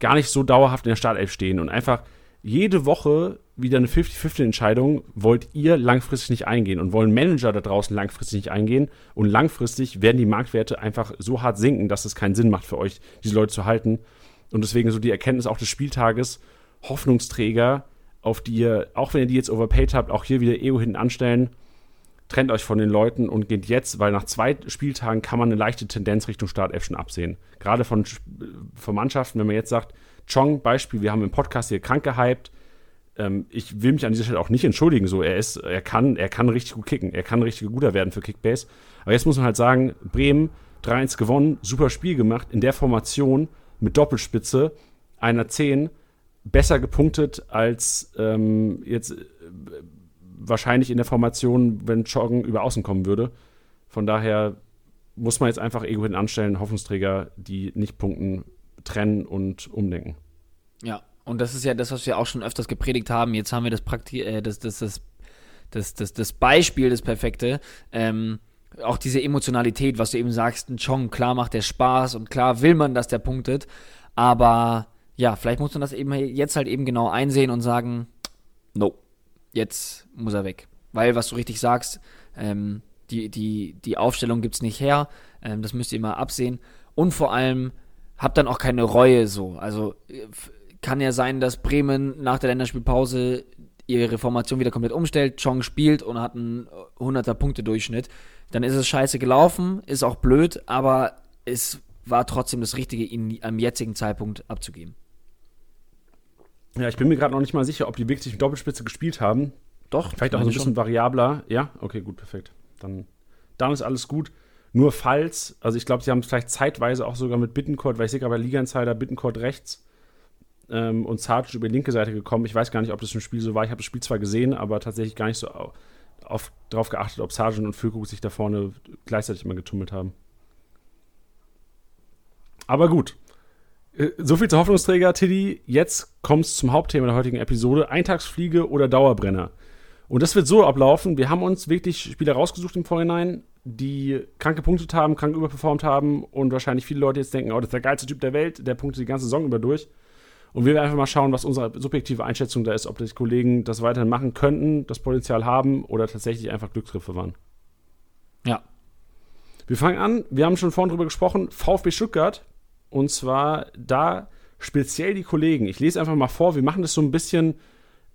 gar nicht so dauerhaft in der Startelf stehen und einfach jede Woche wieder eine 50-50-Entscheidung wollt ihr langfristig nicht eingehen und wollen Manager da draußen langfristig nicht eingehen und langfristig werden die Marktwerte einfach so hart sinken, dass es keinen Sinn macht für euch, diese Leute zu halten. Und deswegen so die Erkenntnis auch des Spieltages, Hoffnungsträger, auf die ihr, auch wenn ihr die jetzt overpaid habt, auch hier wieder Ego hinten anstellen. Trennt euch von den Leuten und geht jetzt, weil nach zwei Spieltagen kann man eine leichte Tendenz Richtung Startelf schon absehen. Gerade von, von Mannschaften, wenn man jetzt sagt, Chong, Beispiel, wir haben im Podcast hier krank gehypt. Ähm, ich will mich an dieser Stelle auch nicht entschuldigen, so er ist, er kann, er kann richtig gut kicken, er kann richtig guter werden für Kickbase. Aber jetzt muss man halt sagen, Bremen 3-1 gewonnen, super Spiel gemacht, in der Formation mit Doppelspitze, einer 10 besser gepunktet als ähm, jetzt äh, wahrscheinlich in der Formation, wenn Joggen über Außen kommen würde. Von daher muss man jetzt einfach Ego hinten anstellen, Hoffnungsträger, die nicht punkten, trennen und umdenken. Ja, und das ist ja das, was wir auch schon öfters gepredigt haben. Jetzt haben wir das, Prakti äh, das, das, das, das, das, das Beispiel, das Perfekte. Ähm, auch diese Emotionalität, was du eben sagst, ein Chong, klar macht der Spaß und klar will man, dass der punktet, aber ja, vielleicht muss man das eben jetzt halt eben genau einsehen und sagen, no, jetzt muss er weg. Weil, was du richtig sagst, ähm, die, die, die Aufstellung gibt es nicht her, ähm, das müsst ihr immer absehen. Und vor allem, habt dann auch keine Reue so. Also kann ja sein, dass Bremen nach der Länderspielpause ihre Formation wieder komplett umstellt, Chong spielt und hat einen 100er Punkte Durchschnitt. Dann ist es scheiße gelaufen, ist auch blöd, aber es war trotzdem das Richtige, ihn am jetzigen Zeitpunkt abzugeben. Ja, ich bin mir gerade noch nicht mal sicher, ob die wirklich mit Doppelspitze gespielt haben. Doch. Vielleicht auch so ein bisschen schon. variabler. Ja, okay, gut, perfekt. Dann, dann ist alles gut. Nur falls, also ich glaube, sie haben es vielleicht zeitweise auch sogar mit Bittencourt, weil ich sehe gerade bei Liga Insider Bittencourt rechts ähm, und Sarge über die linke Seite gekommen. Ich weiß gar nicht, ob das im Spiel so war. Ich habe das Spiel zwar gesehen, aber tatsächlich gar nicht so auf, darauf geachtet, ob Sargent und Füllkrug sich da vorne gleichzeitig immer getummelt haben. Aber gut, so viel zu Hoffnungsträger, Tiddy. Jetzt kommt es zum Hauptthema der heutigen Episode: Eintagsfliege oder Dauerbrenner. Und das wird so ablaufen: Wir haben uns wirklich Spieler rausgesucht im Vorhinein, die krank gepunktet haben, krank überperformt haben und wahrscheinlich viele Leute jetzt denken: Oh, das ist der geilste Typ der Welt, der punktet die ganze Saison über durch. Und wir werden einfach mal schauen, was unsere subjektive Einschätzung da ist, ob die Kollegen das weiterhin machen könnten, das Potenzial haben oder tatsächlich einfach Glücksgriffe waren. Ja. Wir fangen an, wir haben schon vorhin drüber gesprochen, VfB Stuttgart und zwar da speziell die Kollegen. Ich lese einfach mal vor, wir machen das so ein bisschen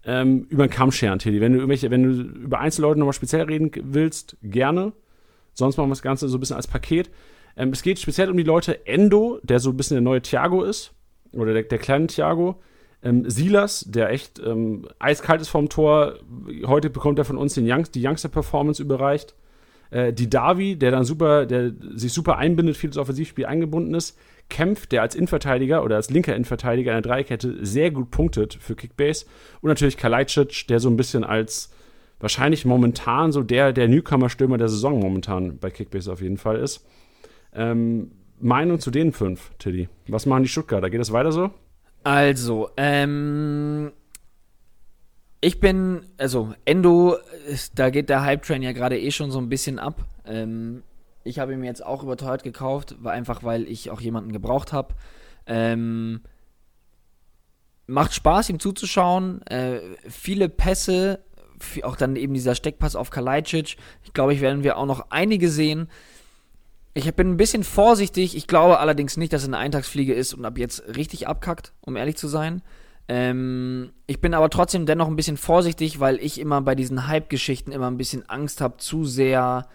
ähm, über den Kamm scheren, Teddy. Wenn du irgendwelche, wenn du über Einzelleute nochmal speziell reden willst, gerne. Sonst machen wir das Ganze so ein bisschen als Paket. Ähm, es geht speziell um die Leute Endo, der so ein bisschen der neue Thiago ist. Oder der, der kleine Thiago. Ähm, Silas, der echt ähm, eiskalt ist vorm Tor. Heute bekommt er von uns den Young, die Youngster-Performance überreicht. Äh, die Davi, der dann super, der sich super einbindet, viel ins Offensivspiel eingebunden ist. Kempf, der als Innenverteidiger oder als linker Innenverteidiger in der Dreikette sehr gut punktet für Kickbase. Und natürlich Kalajdzic, der so ein bisschen als wahrscheinlich momentan so der, der Newcomer-Stürmer der Saison momentan bei Kickbase auf jeden Fall ist. Ähm, Meinung zu den fünf, Tiddy. Was machen die Stuttgarter? Geht das weiter so? Also, ähm, ich bin, also Endo, da geht der Hype-Train ja gerade eh schon so ein bisschen ab. Ähm, ich habe ihn jetzt auch überteuert gekauft, war einfach, weil ich auch jemanden gebraucht habe. Ähm, macht Spaß, ihm zuzuschauen. Äh, viele Pässe, auch dann eben dieser Steckpass auf Kalajdzic. Ich glaube, ich werden wir auch noch einige sehen. Ich bin ein bisschen vorsichtig. Ich glaube allerdings nicht, dass es eine Eintagsfliege ist und ab jetzt richtig abkackt, um ehrlich zu sein. Ähm, ich bin aber trotzdem dennoch ein bisschen vorsichtig, weil ich immer bei diesen Hype-Geschichten immer ein bisschen Angst habe, zu sehr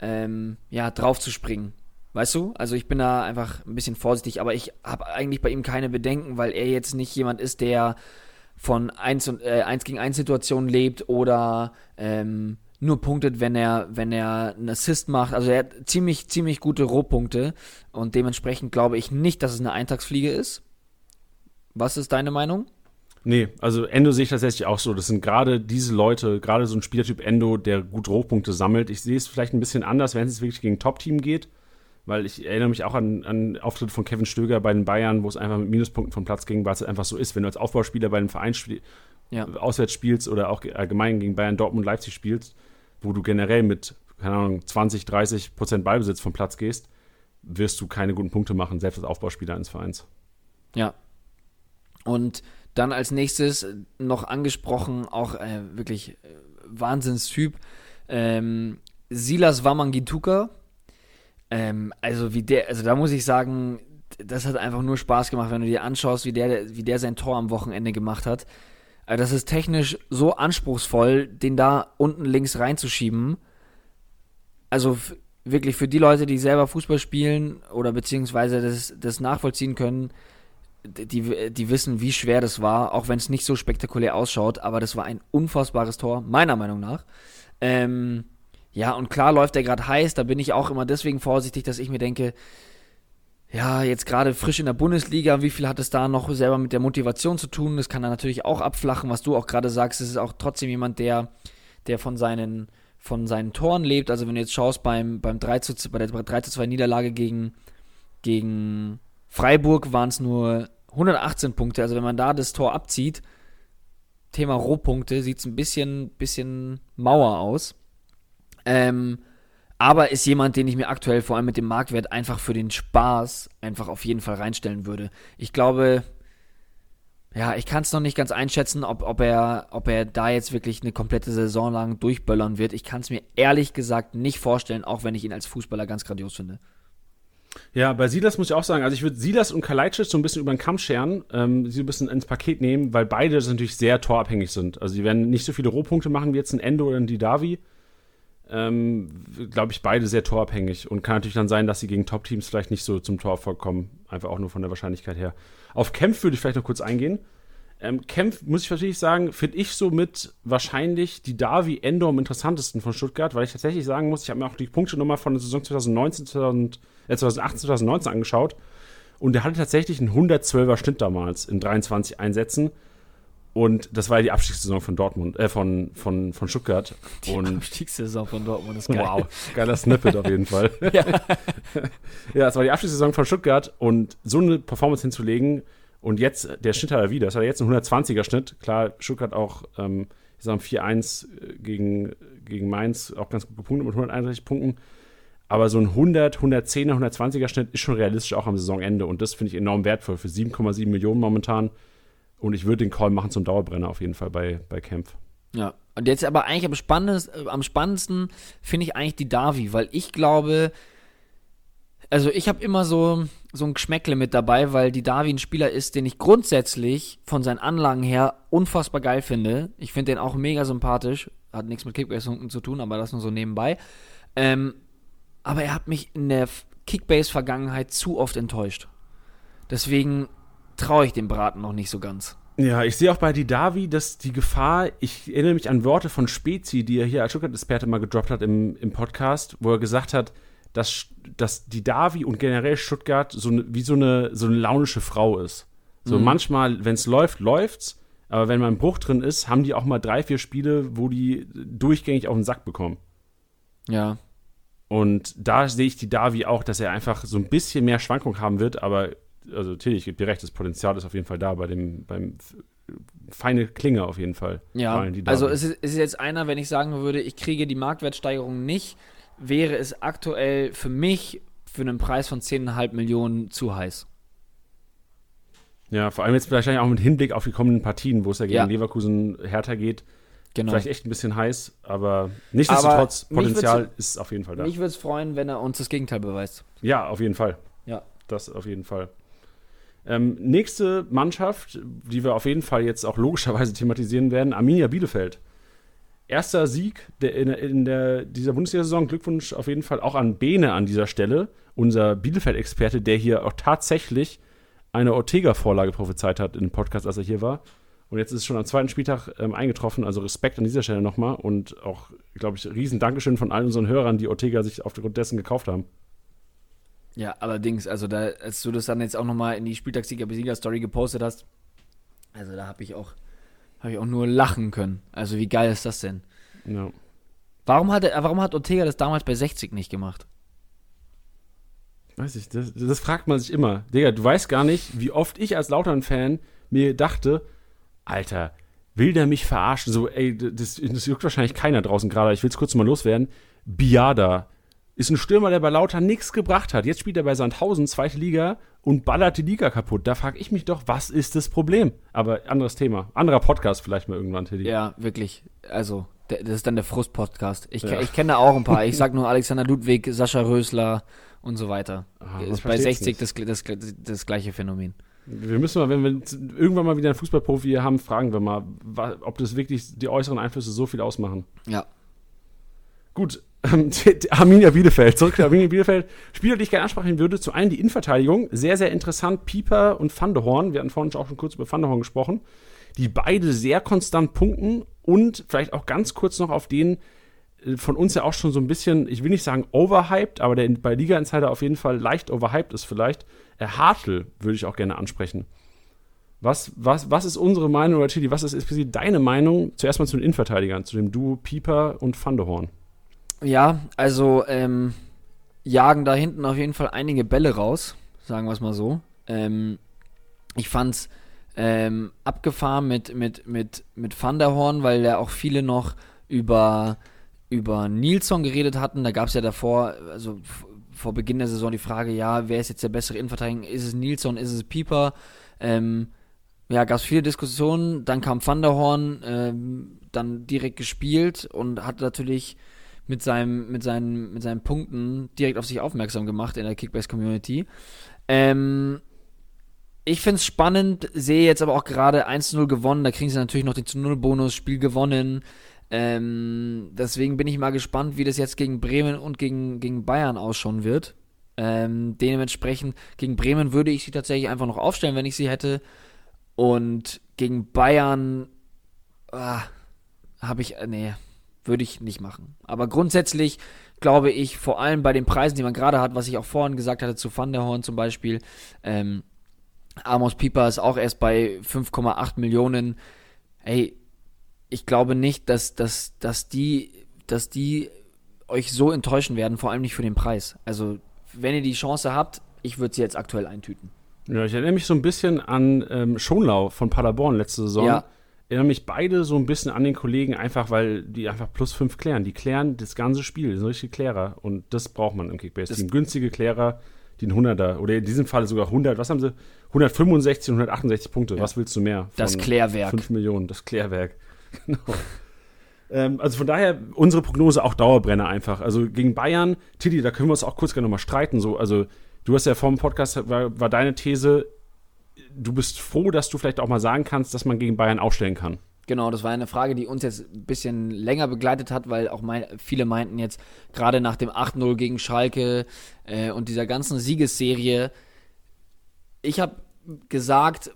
ähm, ja, drauf zu springen. Weißt du? Also ich bin da einfach ein bisschen vorsichtig, aber ich habe eigentlich bei ihm keine Bedenken, weil er jetzt nicht jemand ist, der von 1, und, äh, 1 gegen 1 Situationen lebt oder ähm, nur punktet, wenn er, wenn er einen Assist macht. Also er hat ziemlich, ziemlich gute Rohpunkte und dementsprechend glaube ich nicht, dass es eine Eintagsfliege ist. Was ist deine Meinung? Nee, also Endo sehe ich tatsächlich auch so. Das sind gerade diese Leute, gerade so ein Spielertyp Endo, der gut Rohpunkte sammelt. Ich sehe es vielleicht ein bisschen anders, wenn es wirklich gegen Top-Team geht. Weil ich erinnere mich auch an, an Auftritte von Kevin Stöger bei den Bayern, wo es einfach mit Minuspunkten vom Platz ging, weil es einfach so ist. Wenn du als Aufbauspieler bei einem Verein spiel ja. auswärts spielst oder auch allgemein gegen Bayern, Dortmund, Leipzig spielst, wo du generell mit, keine Ahnung, 20, 30 Prozent Ballbesitz vom Platz gehst, wirst du keine guten Punkte machen, selbst als Aufbauspieler eines Vereins. Ja. Und dann als nächstes noch angesprochen, auch äh, wirklich äh, Wahnsinnstyp, ähm, Silas Wamangituka. Ähm, also wie der, also da muss ich sagen, das hat einfach nur Spaß gemacht, wenn du dir anschaust, wie der, wie der sein Tor am Wochenende gemacht hat. Also das ist technisch so anspruchsvoll, den da unten links reinzuschieben. Also wirklich für die Leute, die selber Fußball spielen oder beziehungsweise das, das nachvollziehen können, die, die wissen, wie schwer das war, auch wenn es nicht so spektakulär ausschaut, aber das war ein unfassbares Tor, meiner Meinung nach. Ähm, ja, und klar läuft er gerade heiß, da bin ich auch immer deswegen vorsichtig, dass ich mir denke, ja, jetzt gerade frisch in der Bundesliga, wie viel hat es da noch selber mit der Motivation zu tun? Das kann er natürlich auch abflachen, was du auch gerade sagst, es ist auch trotzdem jemand, der, der von seinen, von seinen Toren lebt. Also wenn du jetzt schaust beim, beim 3 zu, bei der 3 zu 2 Niederlage gegen, gegen Freiburg waren es nur 118 Punkte. Also wenn man da das Tor abzieht, Thema Rohpunkte, sieht es ein bisschen, bisschen Mauer aus. Ähm, aber ist jemand, den ich mir aktuell vor allem mit dem Marktwert einfach für den Spaß einfach auf jeden Fall reinstellen würde. Ich glaube, ja, ich kann es noch nicht ganz einschätzen, ob, ob, er, ob er da jetzt wirklich eine komplette Saison lang durchböllern wird. Ich kann es mir ehrlich gesagt nicht vorstellen, auch wenn ich ihn als Fußballer ganz grandios finde. Ja, bei Silas muss ich auch sagen, also ich würde Silas und Kalajdzic so ein bisschen über den Kamm scheren, ähm, sie ein bisschen ins Paket nehmen, weil beide natürlich sehr torabhängig sind. Also sie werden nicht so viele Rohpunkte machen wie jetzt ein Endo oder ein Didavi. Ähm, Glaube ich, beide sehr torabhängig. Und kann natürlich dann sein, dass sie gegen Top-Teams vielleicht nicht so zum Torerfolg kommen. Einfach auch nur von der Wahrscheinlichkeit her. Auf Kempf würde ich vielleicht noch kurz eingehen. Ähm, Kempf, muss ich natürlich sagen, finde ich somit wahrscheinlich die Davi Endo am interessantesten von Stuttgart, weil ich tatsächlich sagen muss, ich habe mir auch die Punkte nochmal von der Saison 2019, 2000, äh, 2018, 2019 angeschaut und der hatte tatsächlich einen 112er Schnitt damals in 23 Einsätzen. Und das war ja die Abstiegssaison von Dortmund, äh, von, von, von Stuttgart. Die und Abstiegssaison von Dortmund ist geil. Wow, geiler Snippet auf jeden Fall. ja. ja, es war die Abstiegssaison von Stuttgart und so eine Performance hinzulegen, und jetzt, der Schnitt hat er wieder. Das hat er jetzt einen 120er Schnitt. Klar, Stuttgart auch, ähm, ich sag mal, 4-1 gegen, gegen Mainz, auch ganz gut gepunktet mit 131 Punkten. Aber so ein 100, 110er, 120er Schnitt ist schon realistisch auch am Saisonende. Und das finde ich enorm wertvoll für 7,7 Millionen momentan. Und ich würde den Call machen zum Dauerbrenner auf jeden Fall bei, bei Kempf. Ja, und jetzt aber eigentlich am spannendsten, am spannendsten finde ich eigentlich die Davi, weil ich glaube, also ich habe immer so, so ein Geschmäckle mit dabei, weil die Davi ein Spieler ist, den ich grundsätzlich von seinen Anlagen her unfassbar geil finde. Ich finde den auch mega sympathisch. Hat nichts mit Kickbase zu tun, aber das nur so nebenbei. Ähm, aber er hat mich in der Kickbase-Vergangenheit zu oft enttäuscht. Deswegen traue ich dem Braten noch nicht so ganz. Ja, ich sehe auch bei Didavi, dass die Gefahr, ich erinnere mich an Worte von Spezi, die er hier als Stuttgart-Experte mal gedroppt hat im, im Podcast, wo er gesagt hat, dass, dass Didavi und generell Stuttgart so ne, wie so eine, so eine launische Frau ist. So Mhm. manchmal, wenn es läuft, läuft's, aber wenn mal ein Bruch drin ist, haben die auch mal drei, vier Spiele, wo die durchgängig auf den Sack bekommen. Ja. Und da sehe ich die Davi auch, dass er einfach so ein bisschen mehr Schwankung haben wird, aber also Tilly, ich gebe dir recht, das Potenzial ist auf jeden Fall da bei dem beim feine Klinge auf jeden Fall. Ja, die also Davi. es ist, es ist jetzt einer, wenn ich sagen würde, ich kriege die Marktwertsteigerung nicht, wäre es aktuell für mich für einen Preis von 10,5 Millionen zu heiß. ja, vor allem jetzt wahrscheinlich auch mit Hinblick auf die kommenden Partien, wo es ja gegen Ja. Leverkusen härter geht. Genau. Vielleicht echt ein bisschen heiß, aber nichtsdestotrotz, Aber Potenzial ist auf jeden Fall da. Mich würde es freuen, wenn er uns das Gegenteil beweist. Ja, auf jeden Fall. Ja. Das auf jeden Fall. Ähm, nächste Mannschaft, die wir auf jeden Fall jetzt auch logischerweise thematisieren werden, Arminia Bielefeld. Erster Sieg der, in, in der, dieser Bundesliga-Saison. Glückwunsch auf jeden Fall auch an Bene an dieser Stelle, unser Bielefeld-Experte, der hier auch tatsächlich eine Ortega-Vorlage prophezeit hat im Podcast, als er hier war. Und jetzt ist es schon am zweiten Spieltag ähm, eingetroffen. Also Respekt an dieser Stelle nochmal und auch, glaube ich, riesen Dankeschön von allen unseren Hörern, die Ortega sich aufgrund dessen gekauft haben. Ja, allerdings, also da, als du das dann jetzt auch nochmal in die Spieltagssieger-Besieger-Story gepostet hast, also da habe ich auch, habe ich auch nur lachen können. Also wie geil ist das denn? Ja. Warum hat, er, warum hat Ortega das damals bei 60 nicht gemacht? Weiß ich, das, das fragt man sich immer. Digga, du weißt gar nicht, wie oft ich als Lautern-Fan mir dachte, Alter, will der mich verarschen? So, ey, das, das juckt wahrscheinlich keiner draußen gerade. Ich will es kurz mal loswerden. Biada ist ein Stürmer, der bei Lautern nichts gebracht hat. Jetzt spielt er bei Sandhausen, zweite Liga, und ballert die Liga kaputt. Da frage ich mich doch, was ist das Problem? Aber anderes Thema. Anderer Podcast vielleicht mal irgendwann, Tilly. Ja, wirklich. Also, das ist dann der Frust-Podcast. Ich, Ja. ich kenne da auch ein paar. Ich sag nur Alexander Ludwig, Sascha Rösler und so weiter. Ah, ist bei versteht's 60 das, das, das, gleiche Phänomen. Wir müssen mal, wenn wir irgendwann mal wieder einen Fußballprofi hier haben, fragen wir mal, ob das wirklich die äußeren Einflüsse so viel ausmachen. Ja. Gut, Arminia Bielefeld. Zurück zu Arminia Bielefeld. Spieler, die ich gerne ansprechen würde, zu einem die Innenverteidigung. Sehr, sehr interessant. Pieper und Van. Wir hatten vorhin auch schon kurz über Van gesprochen. Die beide sehr konstant punkten und vielleicht auch ganz kurz noch auf den äh, von uns ja auch schon so ein bisschen, ich will nicht sagen overhyped, aber der bei Liga Insider auf jeden Fall leicht overhyped ist vielleicht. Äh, Hartl würde ich auch gerne ansprechen. Was, was, was ist unsere Meinung, oder Chili, was ist explizit deine Meinung zuerst mal zu den Innenverteidigern, zu dem Duo Pieper und Van? Ja, also ähm, jagen da hinten auf jeden Fall einige Bälle raus, sagen wir es mal so. Ähm, ich fand's ähm, abgefahren mit, mit, mit, mit Van der Horn, weil da auch viele noch über, über Nilsson geredet hatten. Da gab es ja davor, also vor Beginn der Saison die Frage, ja, wer ist jetzt der bessere Innenverteidiger? Ist es Nilsson, ist es Pieper? Ähm, ja, gab es viele Diskussionen. Dann kam Van der Horn, ähm, dann direkt gespielt und hat natürlich mit, seinem, mit, seinen, mit seinen Punkten direkt auf sich aufmerksam gemacht in der Kickbase-Community. Ähm, ich finde es spannend, sehe jetzt aber auch gerade 1-0 gewonnen, da kriegen sie natürlich noch den zu 0 Bonus, Spiel gewonnen. Ähm, deswegen bin ich mal gespannt, wie das jetzt gegen Bremen und gegen, gegen Bayern ausschauen wird. Ähm, dementsprechend, gegen Bremen würde ich sie tatsächlich einfach noch aufstellen, wenn ich sie hätte. Und gegen Bayern ah, habe ich, nee, würde ich nicht machen. Aber grundsätzlich glaube ich, vor allem bei den Preisen, die man gerade hat, was ich auch vorhin gesagt hatte zu Van der Horn zum Beispiel, ähm, Amos Pieper ist auch erst bei 5,8 Millionen. Hey, ich glaube nicht, dass, dass, dass, die, dass die euch so enttäuschen werden, vor allem nicht für den Preis. Also, wenn ihr die Chance habt, ich würde sie jetzt aktuell eintüten. Ja, ich erinnere mich so ein bisschen an ähm, Schonlau von Paderborn letzte Saison. Ja. Erinnere mich beide so ein bisschen an den Kollegen, einfach weil die einfach plus fünf klären. Die klären das ganze Spiel, sind richtige Klärer. Und das braucht man im Kickbase-Team. Günstige Klärer, die einen 100er oder in diesem Fall sogar 100, was haben sie? 165 und 168 Punkte. Ja. Was willst du mehr? Das Klärwerk. 5 Millionen, das Klärwerk. genau. Ähm, also von daher, unsere Prognose auch Dauerbrenner einfach. Also gegen Bayern, Tilly, da können wir uns auch kurz gerne nochmal streiten. So, also du hast ja vor dem Podcast, war, war deine These, du bist froh, dass du vielleicht auch mal sagen kannst, dass man gegen Bayern aufstellen kann. Genau, das war eine Frage, die uns jetzt ein bisschen länger begleitet hat, weil auch mein, viele meinten jetzt, gerade nach dem 8-0 gegen Schalke äh, und dieser ganzen Siegesserie, ich habe gesagt,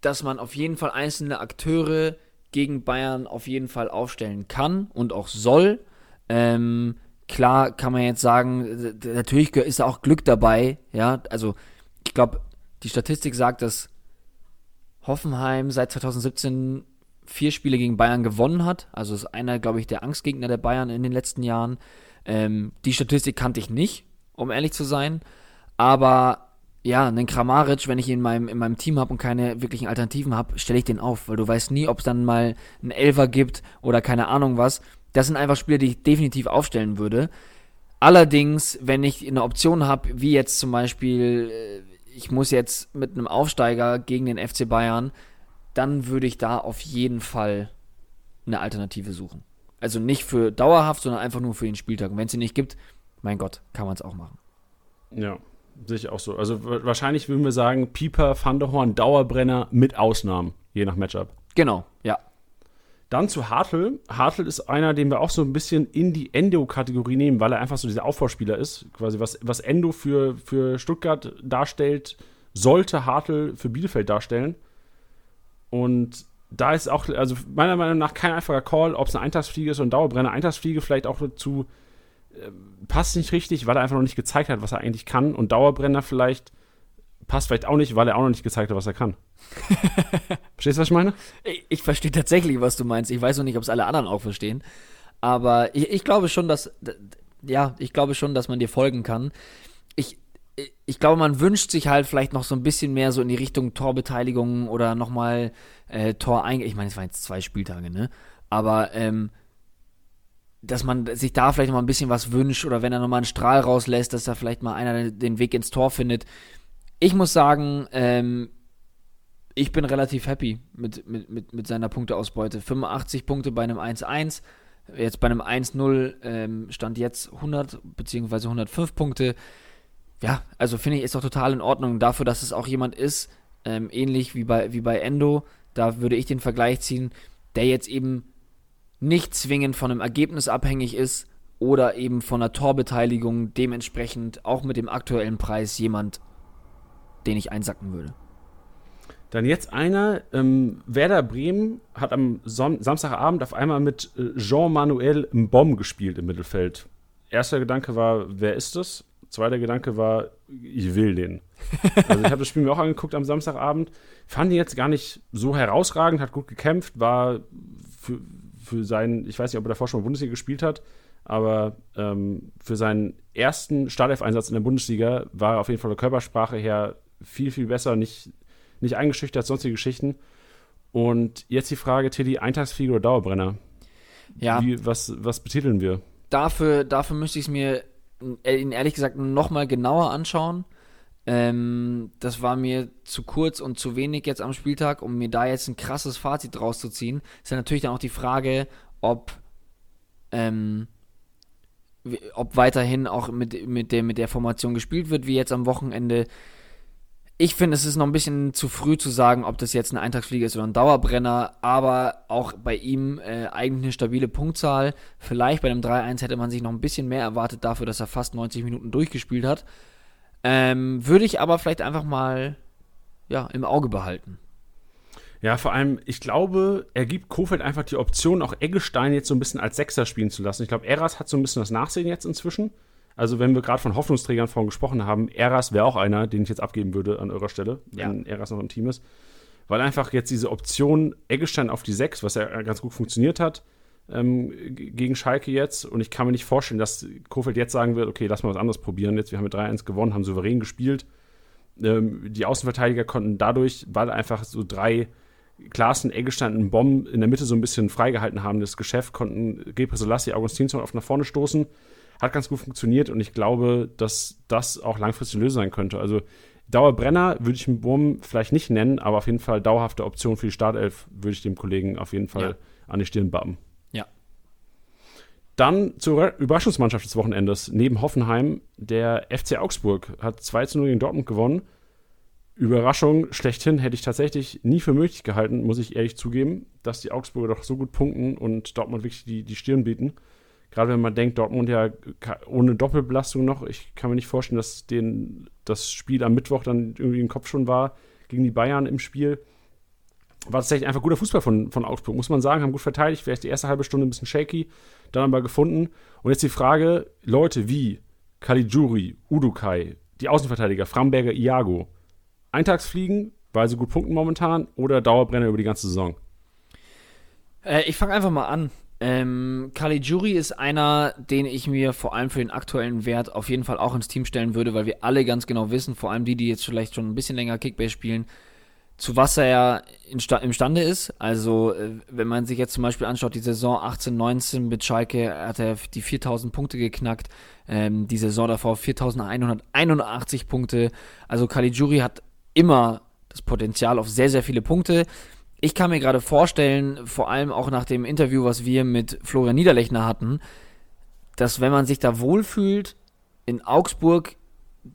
dass man auf jeden Fall einzelne Akteure gegen Bayern auf jeden Fall aufstellen kann und auch soll. Ähm, klar kann man jetzt sagen, natürlich ist da auch Glück dabei, ja, also ich glaube, die Statistik sagt, dass Hoffenheim seit 2017 vier Spiele gegen Bayern gewonnen hat. Also ist einer, glaube ich, der Angstgegner der Bayern in den letzten Jahren. Ähm, die Statistik kannte ich nicht, um ehrlich zu sein. Aber ja, einen Kramaric, wenn ich ihn in meinem, in meinem Team habe und keine wirklichen Alternativen habe, stelle ich den auf, weil du weißt nie, ob es dann mal einen Elfer gibt oder keine Ahnung was. Das sind einfach Spiele, die ich definitiv aufstellen würde. Allerdings, wenn ich eine Option habe, wie jetzt zum Beispiel, äh, ich muss jetzt mit einem Aufsteiger gegen den FC Bayern, dann würde ich da auf jeden Fall eine Alternative suchen. Also nicht für dauerhaft, sondern einfach nur für den Spieltag. Und wenn es sie nicht gibt, mein Gott, kann man es auch machen. Ja, sehe ich auch so. Also wahrscheinlich würden wir sagen, Pieper, Van der Horn, Dauerbrenner mit Ausnahmen, je nach Matchup. Genau, ja. Dann zu Hartl. Hartl ist einer, den wir auch so ein bisschen in die Endo-Kategorie nehmen, weil er einfach so dieser Aufbauspieler ist. Quasi was, was Endo für, für Stuttgart darstellt, sollte Hartl für Bielefeld darstellen. Und da ist auch, also meiner Meinung nach kein einfacher Call, ob es eine Eintagsfliege ist ein Dauerbrenner. Eintagsfliege vielleicht auch dazu äh, passt nicht richtig, weil er einfach noch nicht gezeigt hat, was er eigentlich kann. Und Dauerbrenner vielleicht passt vielleicht auch nicht, weil er auch noch nicht gezeigt hat, was er kann. Verstehst du, was ich meine? Ich, ich verstehe tatsächlich, was du meinst. Ich weiß noch nicht, ob es alle anderen auch verstehen. Aber ich, ich glaube schon, dass, ja, ich glaube schon, dass man dir folgen kann. Ich, ich glaube, man wünscht sich halt vielleicht noch so ein bisschen mehr so in die Richtung Torbeteiligung oder nochmal äh, Tor ein. Ich meine, es waren jetzt zwei Spieltage, ne? Aber ähm, dass man sich da vielleicht noch mal ein bisschen was wünscht oder wenn er nochmal einen Strahl rauslässt, dass da vielleicht mal einer den Weg ins Tor findet. Ich muss sagen, ähm, ich bin relativ happy mit, mit, mit, mit seiner Punkteausbeute. 85 Punkte bei einem 1-1. Jetzt bei einem 1-0 ähm, stand jetzt 100 bzw. 105 Punkte ja, also finde ich, ist doch total in Ordnung dafür, dass es auch jemand ist, ähm, ähnlich wie bei, wie bei Endo, da würde ich den Vergleich ziehen, der jetzt eben nicht zwingend von einem Ergebnis abhängig ist oder eben von einer Torbeteiligung, dementsprechend auch mit dem aktuellen Preis jemand, den ich einsacken würde. Dann jetzt einer, ähm, Werder Bremen hat am Son Samstagabend auf einmal mit äh, Jean-Manuel Mbom gespielt im Mittelfeld. Erster Gedanke war, wer ist das? Zweiter Gedanke war, ich will den. Also ich habe das Spiel mir auch angeguckt am Samstagabend. Fand ihn jetzt gar nicht so herausragend, hat gut gekämpft, war für, für seinen, ich weiß nicht, ob er davor schon mal Bundesliga gespielt hat, aber ähm, für seinen ersten Startelf-Einsatz in der Bundesliga war er auf jeden Fall der Körpersprache her viel, viel besser, nicht, nicht eingeschüchtert, sonstige Geschichten. Und jetzt die Frage, Tilly, Eintagsfliege oder Dauerbrenner? Ja. Wie, was, was betiteln wir? Dafür, dafür müsste ich es mir äh, ehrlich gesagt nochmal genauer anschauen. Ähm, das war mir zu kurz und zu wenig jetzt am Spieltag, um mir da jetzt ein krasses Fazit rauszuziehen. Ist ja natürlich dann auch die Frage, ob, ähm, ob weiterhin auch mit, mit, der, mit der Formation gespielt wird, wie jetzt am Wochenende. Ich finde, es ist noch ein bisschen zu früh zu sagen, ob das jetzt ein Eintagsflieger ist oder ein Dauerbrenner, aber auch bei ihm äh, eigentlich eine stabile Punktzahl. Vielleicht bei einem 3-1 hätte man sich noch ein bisschen mehr erwartet dafür, dass er fast 90 Minuten durchgespielt hat. Ähm, würde ich aber vielleicht einfach mal ja, im Auge behalten. Ja, vor allem, ich glaube, er gibt Kofeld einfach die Option, auch Eggestein jetzt so ein bisschen als Sechser spielen zu lassen. Ich glaube, Eras hat so ein bisschen das Nachsehen jetzt inzwischen. Also, wenn wir gerade von Hoffnungsträgern vorhin gesprochen haben, Eras wäre auch einer, den ich jetzt abgeben würde an eurer Stelle, wenn ja. Eras noch im Team ist. Weil einfach jetzt diese Option Eggestein auf die 6, was ja ganz gut funktioniert hat, ähm, gegen Schalke jetzt. Und ich kann mir nicht vorstellen, dass Kofeld jetzt sagen wird, okay, lass mal was anderes probieren. Jetzt, wir haben mit 3-1 gewonnen, haben souverän gespielt. Ähm, die Außenverteidiger konnten dadurch, weil einfach so drei Klaassen, Eggestein und Bomben in der Mitte so ein bisschen freigehalten haben, das Geschäft, konnten Gebre Selassie, Augustinsson auf nach vorne stoßen hat ganz gut funktioniert und ich glaube, dass das auch langfristig eine Lösung sein könnte. Also Dauerbrenner würde ich einen Wurm vielleicht nicht nennen, aber auf jeden Fall dauerhafte Option für die Startelf würde ich dem Kollegen auf jeden Fall ja. an die Stirn bappen. Ja, Dann zur Überraschungsmannschaft des Wochenendes. Neben Hoffenheim, der FC Augsburg hat 2 zu 0 gegen Dortmund gewonnen. Überraschung schlechthin hätte ich tatsächlich nie für möglich gehalten, muss ich ehrlich zugeben, dass die Augsburger doch so gut punkten und Dortmund wirklich die, die Stirn bieten. Gerade wenn man denkt, Dortmund ja ohne Doppelbelastung noch. Ich kann mir nicht vorstellen, dass den, das Spiel am Mittwoch dann irgendwie im Kopf schon war gegen die Bayern im Spiel. War tatsächlich einfach guter Fußball von, von Augsburg, muss man sagen. Haben gut verteidigt, vielleicht die erste halbe Stunde ein bisschen shaky, dann aber gefunden. Und jetzt die Frage: Leute wie Caligiuri, Udukai, die Außenverteidiger, Framberger, Iago, Eintagsfliegen, weil sie gut punkten momentan, oder Dauerbrenner über die ganze Saison? Äh, ich fange einfach mal an. Ähm, Caligiuri ist einer, den ich mir vor allem für den aktuellen Wert auf jeden Fall auch ins Team stellen würde, weil wir alle ganz genau wissen, vor allem die, die jetzt vielleicht schon ein bisschen länger Kickbase spielen, zu was er imstande ist. Also, äh, wenn man sich jetzt zum Beispiel anschaut, die Saison 18, 19 mit Schalke hat er die 4000 Punkte geknackt. Ähm, die Saison davor 4181 Punkte. Also, Caligiuri hat immer das Potenzial auf sehr, sehr viele Punkte. Ich kann mir gerade vorstellen, vor allem auch nach dem Interview, was wir mit Florian Niederlechner hatten, dass wenn man sich da wohlfühlt in Augsburg,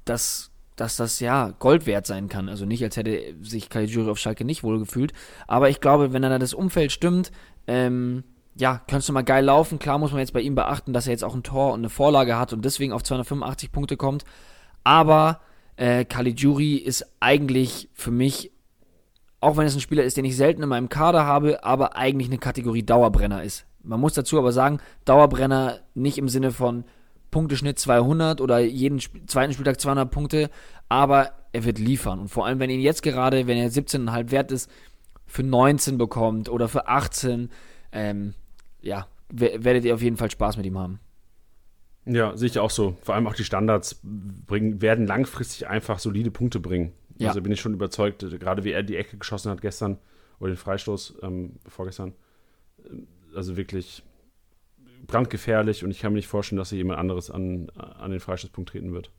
dass, dass das ja Gold wert sein kann. Also nicht, als hätte sich Caligiuri auf Schalke nicht wohlgefühlt. Aber ich glaube, wenn dann das Umfeld stimmt, ähm, ja, kannst du mal geil laufen. Klar muss man jetzt bei ihm beachten, dass er jetzt auch ein Tor und eine Vorlage hat und deswegen auf 285 Punkte kommt. Aber äh, Caligiuri ist eigentlich für mich auch wenn es ein Spieler ist, den ich selten in meinem Kader habe, aber eigentlich eine Kategorie Dauerbrenner ist. Man muss dazu aber sagen, Dauerbrenner nicht im Sinne von Punkteschnitt 200 oder jeden zweiten Spieltag 200 Punkte, aber er wird liefern. Und vor allem, wenn ihn jetzt gerade, wenn er 17,5 wert ist, für 19 bekommt oder für 18, ähm, ja, werdet ihr auf jeden Fall Spaß mit ihm haben. Ja, sehe ich auch so. Vor allem auch die Standards bringen, werden langfristig einfach solide Punkte bringen. Ja. Also bin ich schon überzeugt, gerade wie er die Ecke geschossen hat gestern oder den Freistoß ähm, vorgestern. Also wirklich brandgefährlich und ich kann mir nicht vorstellen, dass hier jemand anderes an, an den Freistoßpunkt treten wird.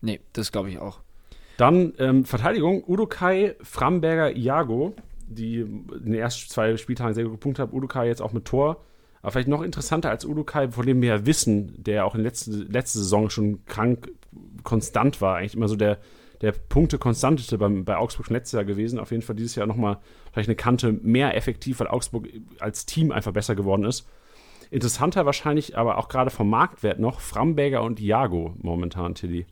Nee, das glaube ich auch. Dann ähm, Verteidigung: Udokai, Framberger, Iago, die in den ersten zwei Spieltagen sehr gut gepunktet haben. Udokai jetzt auch mit Tor. Aber vielleicht noch interessanter als Udokai, von dem wir ja wissen, der auch in der letzten, letzten Saison schon krank konstant war. Eigentlich immer so der, der Punkte konstanteste beim, bei Augsburg letztes Jahr gewesen. Auf jeden Fall dieses Jahr nochmal vielleicht eine Kante mehr effektiv, weil Augsburg als Team einfach besser geworden ist. Interessanter wahrscheinlich, aber auch gerade vom Marktwert noch, Framberger und Iago momentan, Tilly.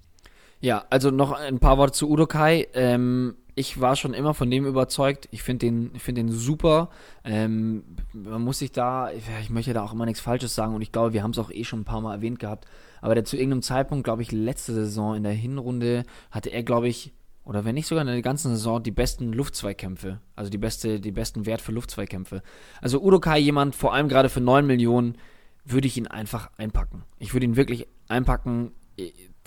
Ja, also noch ein paar Worte zu Udokai. Ähm, ich war schon immer von dem überzeugt. Ich finde den, find den super. Ähm, man muss sich da, ich, ich möchte da auch immer nichts Falsches sagen und ich glaube, wir haben es auch eh schon ein paar Mal erwähnt gehabt. Aber der zu irgendeinem Zeitpunkt, glaube ich, letzte Saison in der Hinrunde hatte er, glaube ich, oder wenn nicht sogar in der ganzen Saison, die besten Luftzweikämpfe. Also die, beste, die besten Wert für Luftzweikämpfe. Also Udokai, jemand, vor allem gerade für 9 Millionen, würde ich ihn einfach einpacken. Ich würde ihn wirklich einpacken.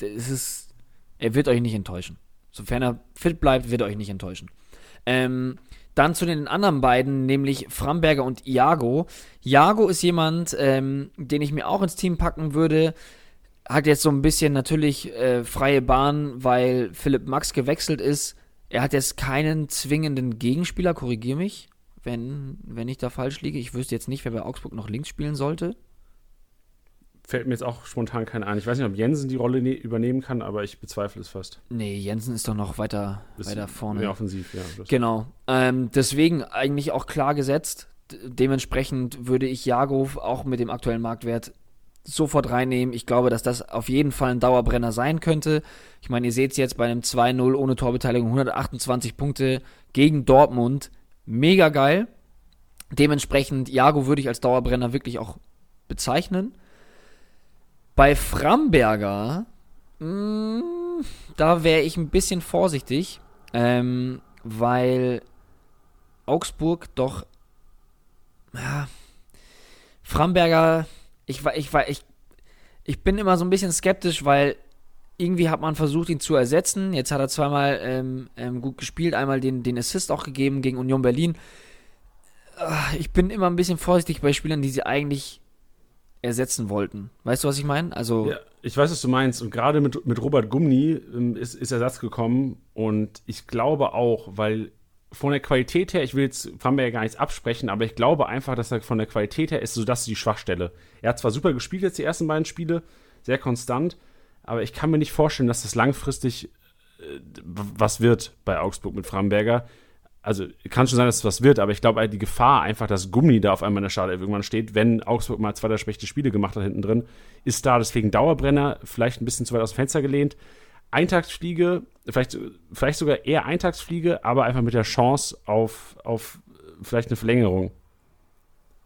Es ist, er wird euch nicht enttäuschen. Sofern er fit bleibt, wird er euch nicht enttäuschen. Ähm, dann zu den anderen beiden, nämlich Framberger und Iago. Iago ist jemand, ähm, den ich mir auch ins Team packen würde. Hat jetzt so ein bisschen natürlich äh, freie Bahn, weil Philipp Max gewechselt ist. Er hat jetzt keinen zwingenden Gegenspieler, korrigiere mich, wenn, wenn ich da falsch liege. Ich wüsste jetzt nicht, wer bei Augsburg noch links spielen sollte fällt mir jetzt auch spontan keiner ein. Ich weiß nicht, ob Jensen die Rolle ne übernehmen kann, aber ich bezweifle es fast. Nee, Jensen ist doch noch weiter, weiter vorne. Mehr offensiv, ja. Genau. Ähm, deswegen eigentlich auch klar gesetzt. Dementsprechend würde ich Jago auch mit dem aktuellen Marktwert sofort reinnehmen. Ich glaube, dass das auf jeden Fall ein Dauerbrenner sein könnte. Ich meine, ihr seht es jetzt bei einem 2-0 ohne Torbeteiligung, 128 Punkte gegen Dortmund. Mega geil. Dementsprechend, Jago würde ich als Dauerbrenner wirklich auch bezeichnen. Bei Framberger, mh, mm, da wäre ich ein bisschen vorsichtig, ähm, weil Augsburg doch, ja, Framberger, ich ich ich, ich bin immer so ein bisschen skeptisch, weil irgendwie hat man versucht, ihn zu ersetzen. Jetzt hat er zweimal ähm, ähm, gut gespielt, einmal den, den Assist auch gegeben gegen Union Berlin. Ah, ich bin immer ein bisschen vorsichtig bei Spielern, die sie eigentlich ersetzen wollten. Weißt du, was ich meine? Also ja, ich weiß, was du meinst. Und gerade mit, mit Robert Gumni ähm, ist, ist Ersatz gekommen. Und ich glaube auch, weil von der Qualität her, ich will jetzt Framberger gar nichts absprechen, aber ich glaube einfach, dass er von der Qualität her ist so das die Schwachstelle. Er hat zwar super gespielt jetzt die ersten beiden Spiele, sehr konstant, aber ich kann mir nicht vorstellen, dass das langfristig äh, was wird bei Augsburg mit Framberger. Also kann schon sein, dass es was wird, aber ich glaube, die Gefahr einfach, dass Gummi da auf einmal in der Schale irgendwann steht, wenn Augsburg mal zwei der schlechte Spiele gemacht hat hinten drin, ist da deswegen Dauerbrenner, vielleicht ein bisschen zu weit aus dem Fenster gelehnt. Eintagsfliege, vielleicht, vielleicht sogar eher Eintagsfliege, aber einfach mit der Chance auf, auf vielleicht eine Verlängerung.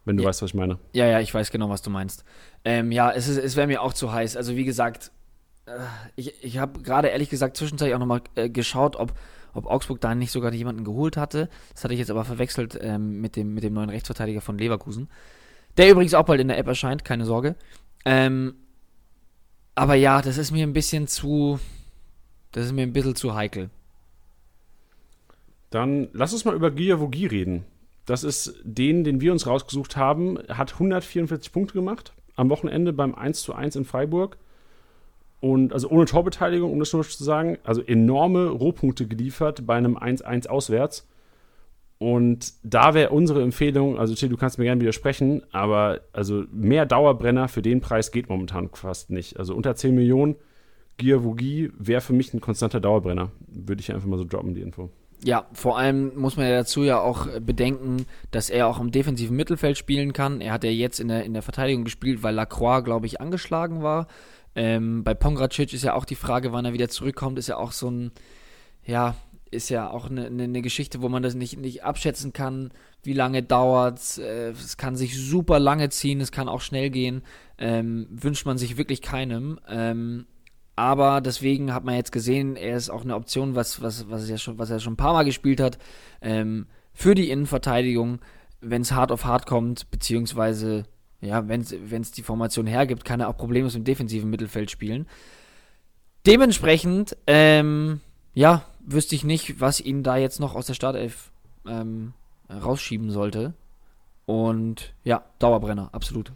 Wenn du ja. weißt, was ich meine. Ja, ja, ich weiß genau, was du meinst. Ähm, ja, es, es wäre mir auch zu heiß. Also wie gesagt, äh, ich, ich habe gerade ehrlich gesagt zwischenzeitlich auch nochmal äh, geschaut, ob, ob Augsburg da nicht sogar jemanden geholt hatte. Das hatte ich jetzt aber verwechselt ähm, mit, dem, mit dem neuen Rechtsverteidiger von Leverkusen. Der übrigens auch bald in der App erscheint, keine Sorge. Ähm, aber ja, das ist mir ein bisschen zu, das ist mir ein bisschen zu heikel. Dann lass uns mal über Giavogi reden. Das ist den, den wir uns rausgesucht haben, hat 144 Punkte gemacht am Wochenende beim 1 zu 1 in Freiburg. Und also ohne Torbeteiligung, um das nur zu sagen, also enorme Rohpunkte geliefert bei einem 1-1 auswärts. Und da wäre unsere Empfehlung, also Till, du kannst mir gerne widersprechen, aber also mehr Dauerbrenner für den Preis geht momentan fast nicht. Also unter 10 Millionen Giavogi wäre für mich ein konstanter Dauerbrenner. Würde ich einfach mal so droppen, die Info. Ja, vor allem muss man ja dazu ja auch bedenken, dass er auch im defensiven Mittelfeld spielen kann. Er hat ja jetzt in der, in der Verteidigung gespielt, weil Lacroix, glaube ich, angeschlagen war. Ähm, bei Pongracic ist ja auch die Frage, wann er wieder zurückkommt, ist ja auch so ein, ja, ist ja auch eine, eine Geschichte, wo man das nicht, nicht abschätzen kann, wie lange dauert äh, es. kann sich super lange ziehen, es kann auch schnell gehen. Ähm, wünscht man sich wirklich keinem. Ähm, aber deswegen hat man jetzt gesehen, er ist auch eine Option, was, was, was, er, schon, was er schon ein paar Mal gespielt hat, ähm, für die Innenverteidigung, wenn es hart auf hart kommt, beziehungsweise, ja, wenn es die Formation hergibt, kann er auch problemlos im defensiven Mittelfeld spielen. Dementsprechend, ähm, ja, wüsste ich nicht, was ihn da jetzt noch aus der Startelf ähm, rausschieben sollte. Und ja, Dauerbrenner, absolut.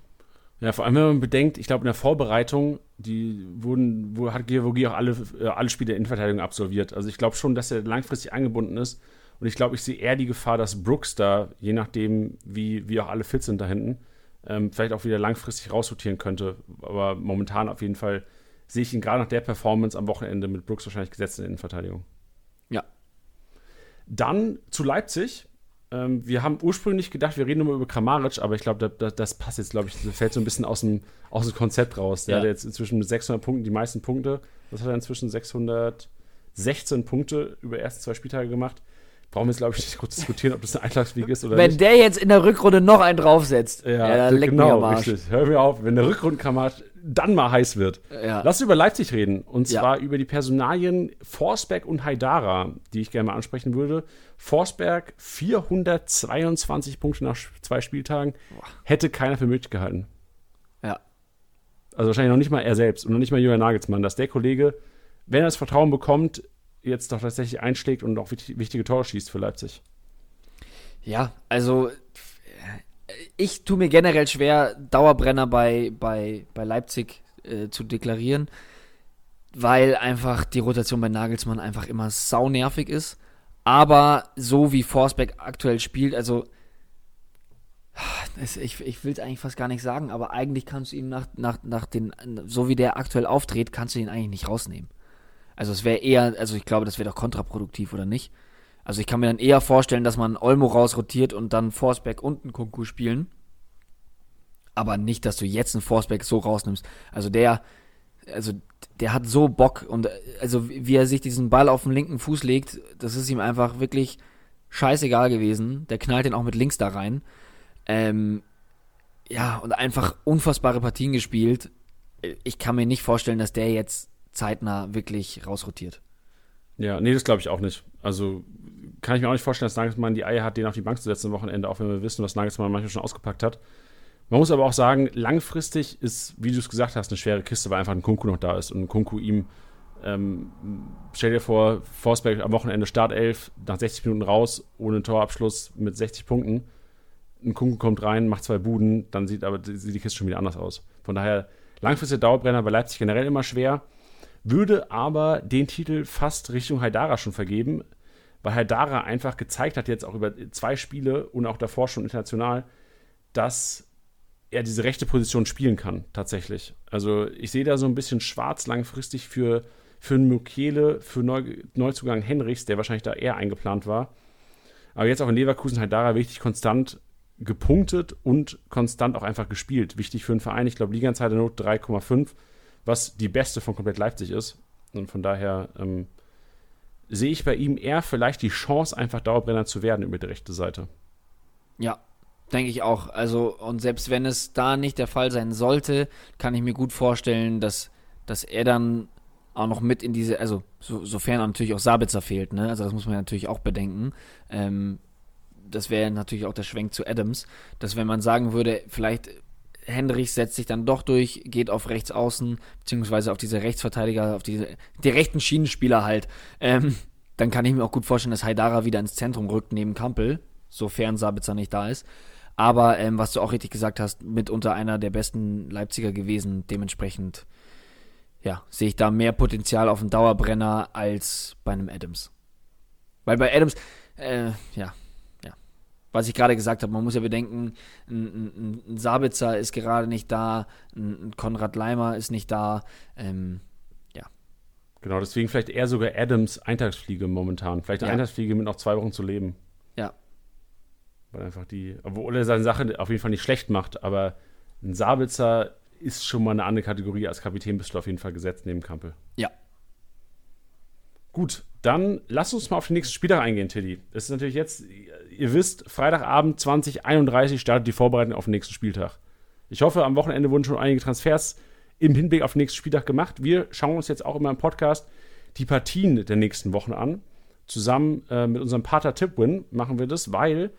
Ja, vor allem, wenn man bedenkt, ich glaube, in der Vorbereitung, die wurden, wo hat Georgi auch alle, äh, alle Spiele der Innenverteidigung absolviert. Also ich glaube schon, dass er langfristig angebunden ist. Und ich glaube, ich sehe eher die Gefahr, dass Brooks da, je nachdem, wie, wie auch alle fit sind da hinten, ähm, vielleicht auch wieder langfristig rausrotieren könnte. Aber momentan auf jeden Fall sehe ich ihn gerade nach der Performance am Wochenende mit Brooks wahrscheinlich gesetzt in der Innenverteidigung. Ja. Dann zu Leipzig. Ähm, wir haben ursprünglich gedacht, wir reden nur über Kramaric, aber ich glaube, da, da, das passt jetzt, glaube ich, das fällt so ein bisschen aus dem, aus dem Konzept raus. Der Ja. hat jetzt inzwischen mit 600 Punkten die meisten Punkte. Was hat er inzwischen? 616 Punkte über erste zwei Spieltage gemacht. Brauchen wir jetzt, glaube ich, nicht kurz diskutieren, ob das eine Einschlagsfliege ist oder Wenn nicht. der jetzt in der Rückrunde noch einen draufsetzt, ja, dann leckt mir am Arsch. genau, richtig. Hör mir auf, wenn der Rückrundenkammer dann mal heiß wird. Ja. Lass über Leipzig reden. Und Ja. zwar über die Personalien Forsberg und Haidara, die ich gerne mal ansprechen würde. Forsberg 422 Punkte nach zwei Spieltagen. Hätte keiner für möglich gehalten. Ja. Also wahrscheinlich noch nicht mal er selbst und noch nicht mal Julian Nagelsmann, dass der Kollege, wenn er das Vertrauen bekommt, jetzt doch tatsächlich einschlägt und auch wichtig- wichtige Tore schießt für Leipzig. Ja, also ich tue mir generell schwer, Dauerbrenner bei, bei, bei Leipzig äh, zu deklarieren, weil einfach die Rotation bei Nagelsmann einfach immer saunervig ist. Aber so wie Forsberg aktuell spielt, also ich, ich will es eigentlich fast gar nicht sagen, aber eigentlich kannst du ihn nach, nach, nach den, so wie der aktuell auftritt, kannst du ihn eigentlich nicht rausnehmen. Also es wäre eher, also ich glaube, das wäre doch kontraproduktiv, oder nicht? Also ich kann mir dann eher vorstellen, dass man Olmo rausrotiert und dann Forsberg und einen Kunku spielen. Aber nicht, dass du jetzt einen Forsberg so rausnimmst. Also der, also der hat so Bock und also wie er sich diesen Ball auf den linken Fuß legt, das ist ihm einfach wirklich scheißegal gewesen. Der knallt den auch mit links da rein. Ähm, ja, und einfach unfassbare Partien gespielt. Ich kann mir nicht vorstellen, dass der jetzt zeitnah wirklich rausrotiert. Ja, nee, das glaube ich auch nicht. Also kann ich mir auch nicht vorstellen, dass Nagelsmann die Eier hat, den auf die Bank zu setzen am Wochenende, auch wenn wir wissen, was Nagelsmann manchmal schon ausgepackt hat. Man muss aber auch sagen, langfristig ist, wie du es gesagt hast, eine schwere Kiste, weil einfach ein Kunku noch da ist und ein Kunku ihm, ähm, stell dir vor, Forsberg am Wochenende Startelf, nach 60 Minuten raus, ohne Torabschluss mit 60 Punkten. Ein Kunku kommt rein, macht zwei Buden, dann sieht aber sieht die Kiste schon wieder anders aus. Von daher, langfristige Dauerbrenner bei Leipzig generell immer schwer würde aber den Titel fast Richtung Haidara schon vergeben, weil Haidara einfach gezeigt hat, jetzt auch über zwei Spiele und auch davor schon international, dass er diese rechte Position spielen kann, tatsächlich. Also ich sehe da so ein bisschen schwarz langfristig für, für Mukele, für Neu Neuzugang Henrichs, der wahrscheinlich da eher eingeplant war. Aber jetzt auch in Leverkusen Haidara wirklich konstant gepunktet und konstant auch einfach gespielt. Wichtig für einen Verein, ich glaube, Liganzeit der Not 3,5, was die beste von komplett Leipzig ist. Und von daher ähm, sehe ich bei ihm eher vielleicht die Chance, einfach Dauerbrenner zu werden über die rechte Seite. Ja, denke ich auch. Also, und selbst wenn es da nicht der Fall sein sollte, kann ich mir gut vorstellen, dass, dass er dann auch noch mit in diese, also so, sofern natürlich auch Sabitzer fehlt, ne? Also das muss man natürlich auch bedenken. Ähm, das wäre natürlich auch der Schwenk zu Adams, dass wenn man sagen würde, vielleicht Hendrich setzt sich dann doch durch, geht auf rechts außen, beziehungsweise auf diese Rechtsverteidiger, auf diese, die rechten Schienenspieler halt. Ähm, dann kann ich mir auch gut vorstellen, dass Haidara wieder ins Zentrum rückt neben Kampel, sofern Sabitzer nicht da ist. Aber ähm, was du auch richtig gesagt hast, mitunter einer der besten Leipziger gewesen, dementsprechend ja, sehe ich da mehr Potenzial auf einen Dauerbrenner als bei einem Adams. Weil bei Adams, äh, ja, was ich gerade gesagt habe, man muss ja bedenken, ein, ein, ein Sabitzer ist gerade nicht da, ein, ein Konrad Leimer ist nicht da. Ähm, ja. Genau, deswegen vielleicht eher sogar Adams Eintagsfliege momentan. Vielleicht eine ja. Eintagsfliege mit noch zwei Wochen zu leben. Ja. Weil einfach die, obwohl er seine Sache auf jeden Fall nicht schlecht macht, aber ein Sabitzer ist schon mal eine andere Kategorie als Kapitän, bist du auf jeden Fall gesetzt neben Kampel. Ja. Gut, dann lass uns mal auf den nächsten Spieltag eingehen, Tilly. Es ist natürlich jetzt, ihr wisst, Freitagabend 2031 startet die Vorbereitung auf den nächsten Spieltag. Ich hoffe, am Wochenende wurden schon einige Transfers im Hinblick auf den nächsten Spieltag gemacht. Wir schauen uns jetzt auch immer im Podcast die Partien der nächsten Wochen an. Zusammen äh, mit unserem Pater Tipwin machen wir das, weil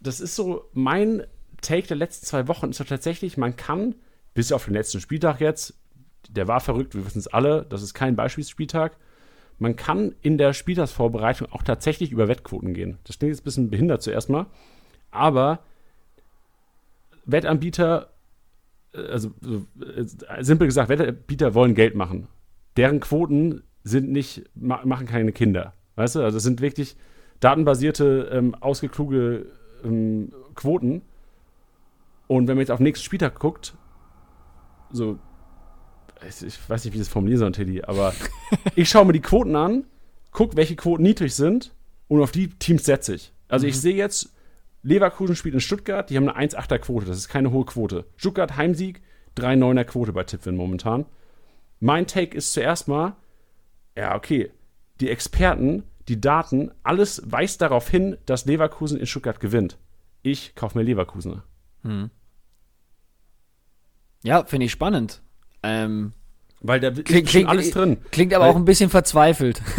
das ist so mein Take der letzten zwei Wochen ist doch tatsächlich, man kann bis auf den letzten Spieltag jetzt, der war verrückt, wir wissen es alle, das ist kein Beispielsspieltag, man kann in der Spieltagsvorbereitung auch tatsächlich über Wettquoten gehen. Das klingt jetzt ein bisschen behindert zuerst mal, aber Wettanbieter, äh, also äh, simpel gesagt, Wettanbieter wollen Geld machen. Deren Quoten sind nicht, machen keine Kinder. Weißt du, also es sind wirklich datenbasierte, ähm, ausgekluge ähm, Quoten. Und wenn man jetzt auf den nächsten Spieltag guckt, so ich weiß nicht, wie ich das formulieren soll, Teddy, aber ich schaue mir die Quoten an, gucke, welche Quoten niedrig sind und auf die Teams setze ich. Also mhm. ich sehe jetzt, Leverkusen spielt in Stuttgart, die haben eine 1,8er Quote, das ist keine hohe Quote. Stuttgart Heimsieg, 3,9er Quote bei Tipwin momentan. Mein Take ist zuerst mal, ja, okay, die Experten, die Daten, alles weist darauf hin, dass Leverkusen in Stuttgart gewinnt. Ich kaufe mir Leverkusen. Mhm. Ja, finde ich spannend. Ähm, weil da klingt, klingt alles drin. Klingt aber Weil, auch ein bisschen verzweifelt.